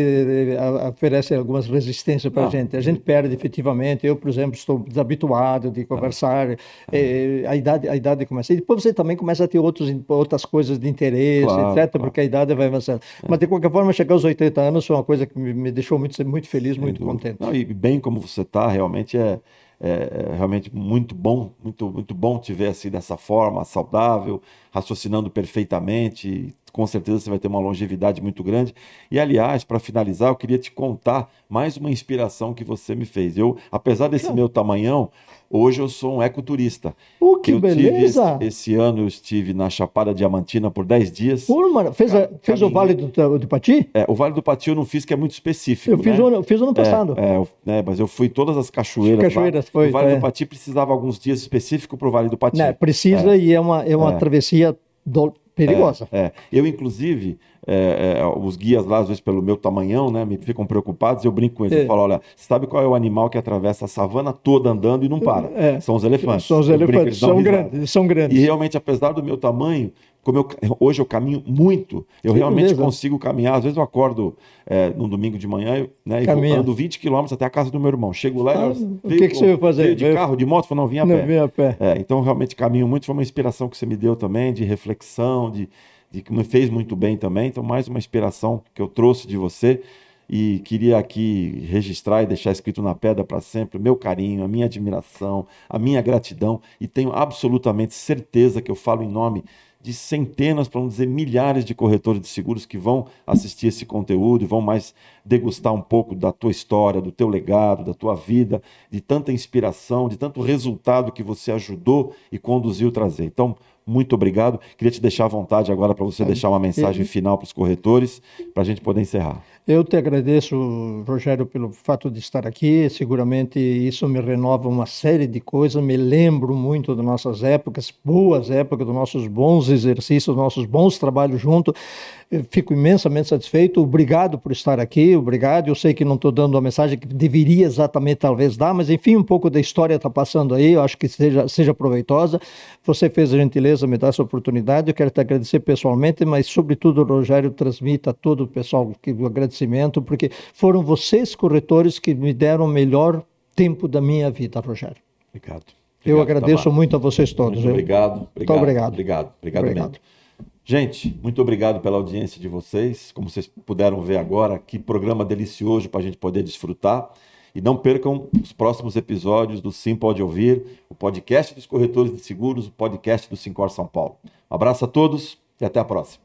Speaker 2: oferece algumas resistências para a gente. A gente perde efetivamente. Eu, por exemplo, estou desabituado de conversar. É, a, idade, a idade começa. E depois você também começa a ter outros, outras coisas de interesse, claro, etc., claro. porque a idade vai avançando. É. Mas, de qualquer forma, chegar aos 80 anos foi uma coisa que me, me deixou muito, muito feliz, muito contente.
Speaker 1: Não, e bem como você está, realmente é é, é realmente muito bom, muito, muito bom te ver assim dessa forma, saudável, raciocinando perfeitamente. Com certeza você vai ter uma longevidade muito grande. E aliás, para finalizar, eu queria te contar mais uma inspiração que você me fez. Eu, apesar desse meu tamanhão, hoje eu sou um ecoturista.
Speaker 2: Oh, que eu beleza!
Speaker 1: Tive, esse, ano eu estive na Chapada Diamantina por 10 dias.
Speaker 2: Pô, mano, fez, a, fez o Vale do, do Pati?
Speaker 1: É, o Vale do Pati eu não fiz, que é muito específico. Eu
Speaker 2: fiz,
Speaker 1: né?
Speaker 2: ano, fiz ano é, passado.
Speaker 1: É, é, mas eu fui todas as cachoeiras.
Speaker 2: Cachoeiras, lá. foi.
Speaker 1: O Vale
Speaker 2: é.
Speaker 1: do Pati precisava alguns dias específicos para o Vale do Pati.
Speaker 2: Não, precisa é. e é uma, é uma é. travessia do, perigosa.
Speaker 1: É, é. Eu, inclusive, é, é, os guias lá, às vezes, pelo meu tamanhão, né, me ficam preocupados. Eu brinco com eles. Eu falo: olha, sabe qual é o animal que atravessa a savana toda andando e não para? São os elefantes.
Speaker 2: São os elefantes, são grandes, são grandes.
Speaker 1: E realmente, apesar do meu tamanho, como eu, hoje eu caminho muito, eu que realmente beleza. consigo caminhar. Às vezes eu acordo é, no domingo de manhã né, e ando 20 quilômetros até a casa do meu irmão. Chego lá ah,
Speaker 2: e o que, que você vai fazer?
Speaker 1: de carro, de moto? não, vim a
Speaker 2: não,
Speaker 1: pé.
Speaker 2: Vim a pé.
Speaker 1: É, então realmente caminho muito. Foi uma inspiração que você me deu também, de reflexão, de, de que me fez muito bem também. Então, mais uma inspiração que eu trouxe de você e queria aqui registrar e deixar escrito na pedra para sempre meu carinho, a minha admiração, a minha gratidão e tenho absolutamente certeza que eu falo em nome de centenas, para não dizer milhares de corretores de seguros que vão assistir esse conteúdo e vão mais degustar um pouco da tua história, do teu legado, da tua vida, de tanta inspiração, de tanto resultado que você ajudou e conduziu trazer. Então, muito obrigado. Queria te deixar à vontade agora para você é. deixar uma mensagem final para os corretores, para a gente poder encerrar.
Speaker 2: Eu te agradeço, Rogério, pelo fato de estar aqui. Seguramente isso me renova uma série de coisas. Me lembro muito das nossas épocas, boas épocas, dos nossos bons exercícios, dos nossos bons trabalhos juntos. Eu fico imensamente satisfeito. Obrigado por estar aqui. Obrigado. Eu sei que não estou dando a mensagem que deveria exatamente talvez dar, mas enfim, um pouco da história está passando aí. Eu acho que seja, seja proveitosa. Você fez a gentileza me dar essa oportunidade. Eu quero te agradecer pessoalmente, mas sobretudo, Rogério, transmita a todo o pessoal que o agradecimento, porque foram vocês, corretores, que me deram o melhor tempo da minha vida, Rogério.
Speaker 1: Obrigado. obrigado
Speaker 2: eu agradeço muito a vocês todos.
Speaker 1: Muito obrigado.
Speaker 2: Obrigado. Muito obrigado.
Speaker 1: Obrigado. Obrigado, obrigado. Gente, muito obrigado pela audiência de vocês. Como vocês puderam ver agora, que programa delicioso para a gente poder desfrutar. E não percam os próximos episódios do Sim Pode Ouvir, o podcast dos corretores de seguros, o podcast do Sincor São Paulo. Um abraço a todos e até a próxima.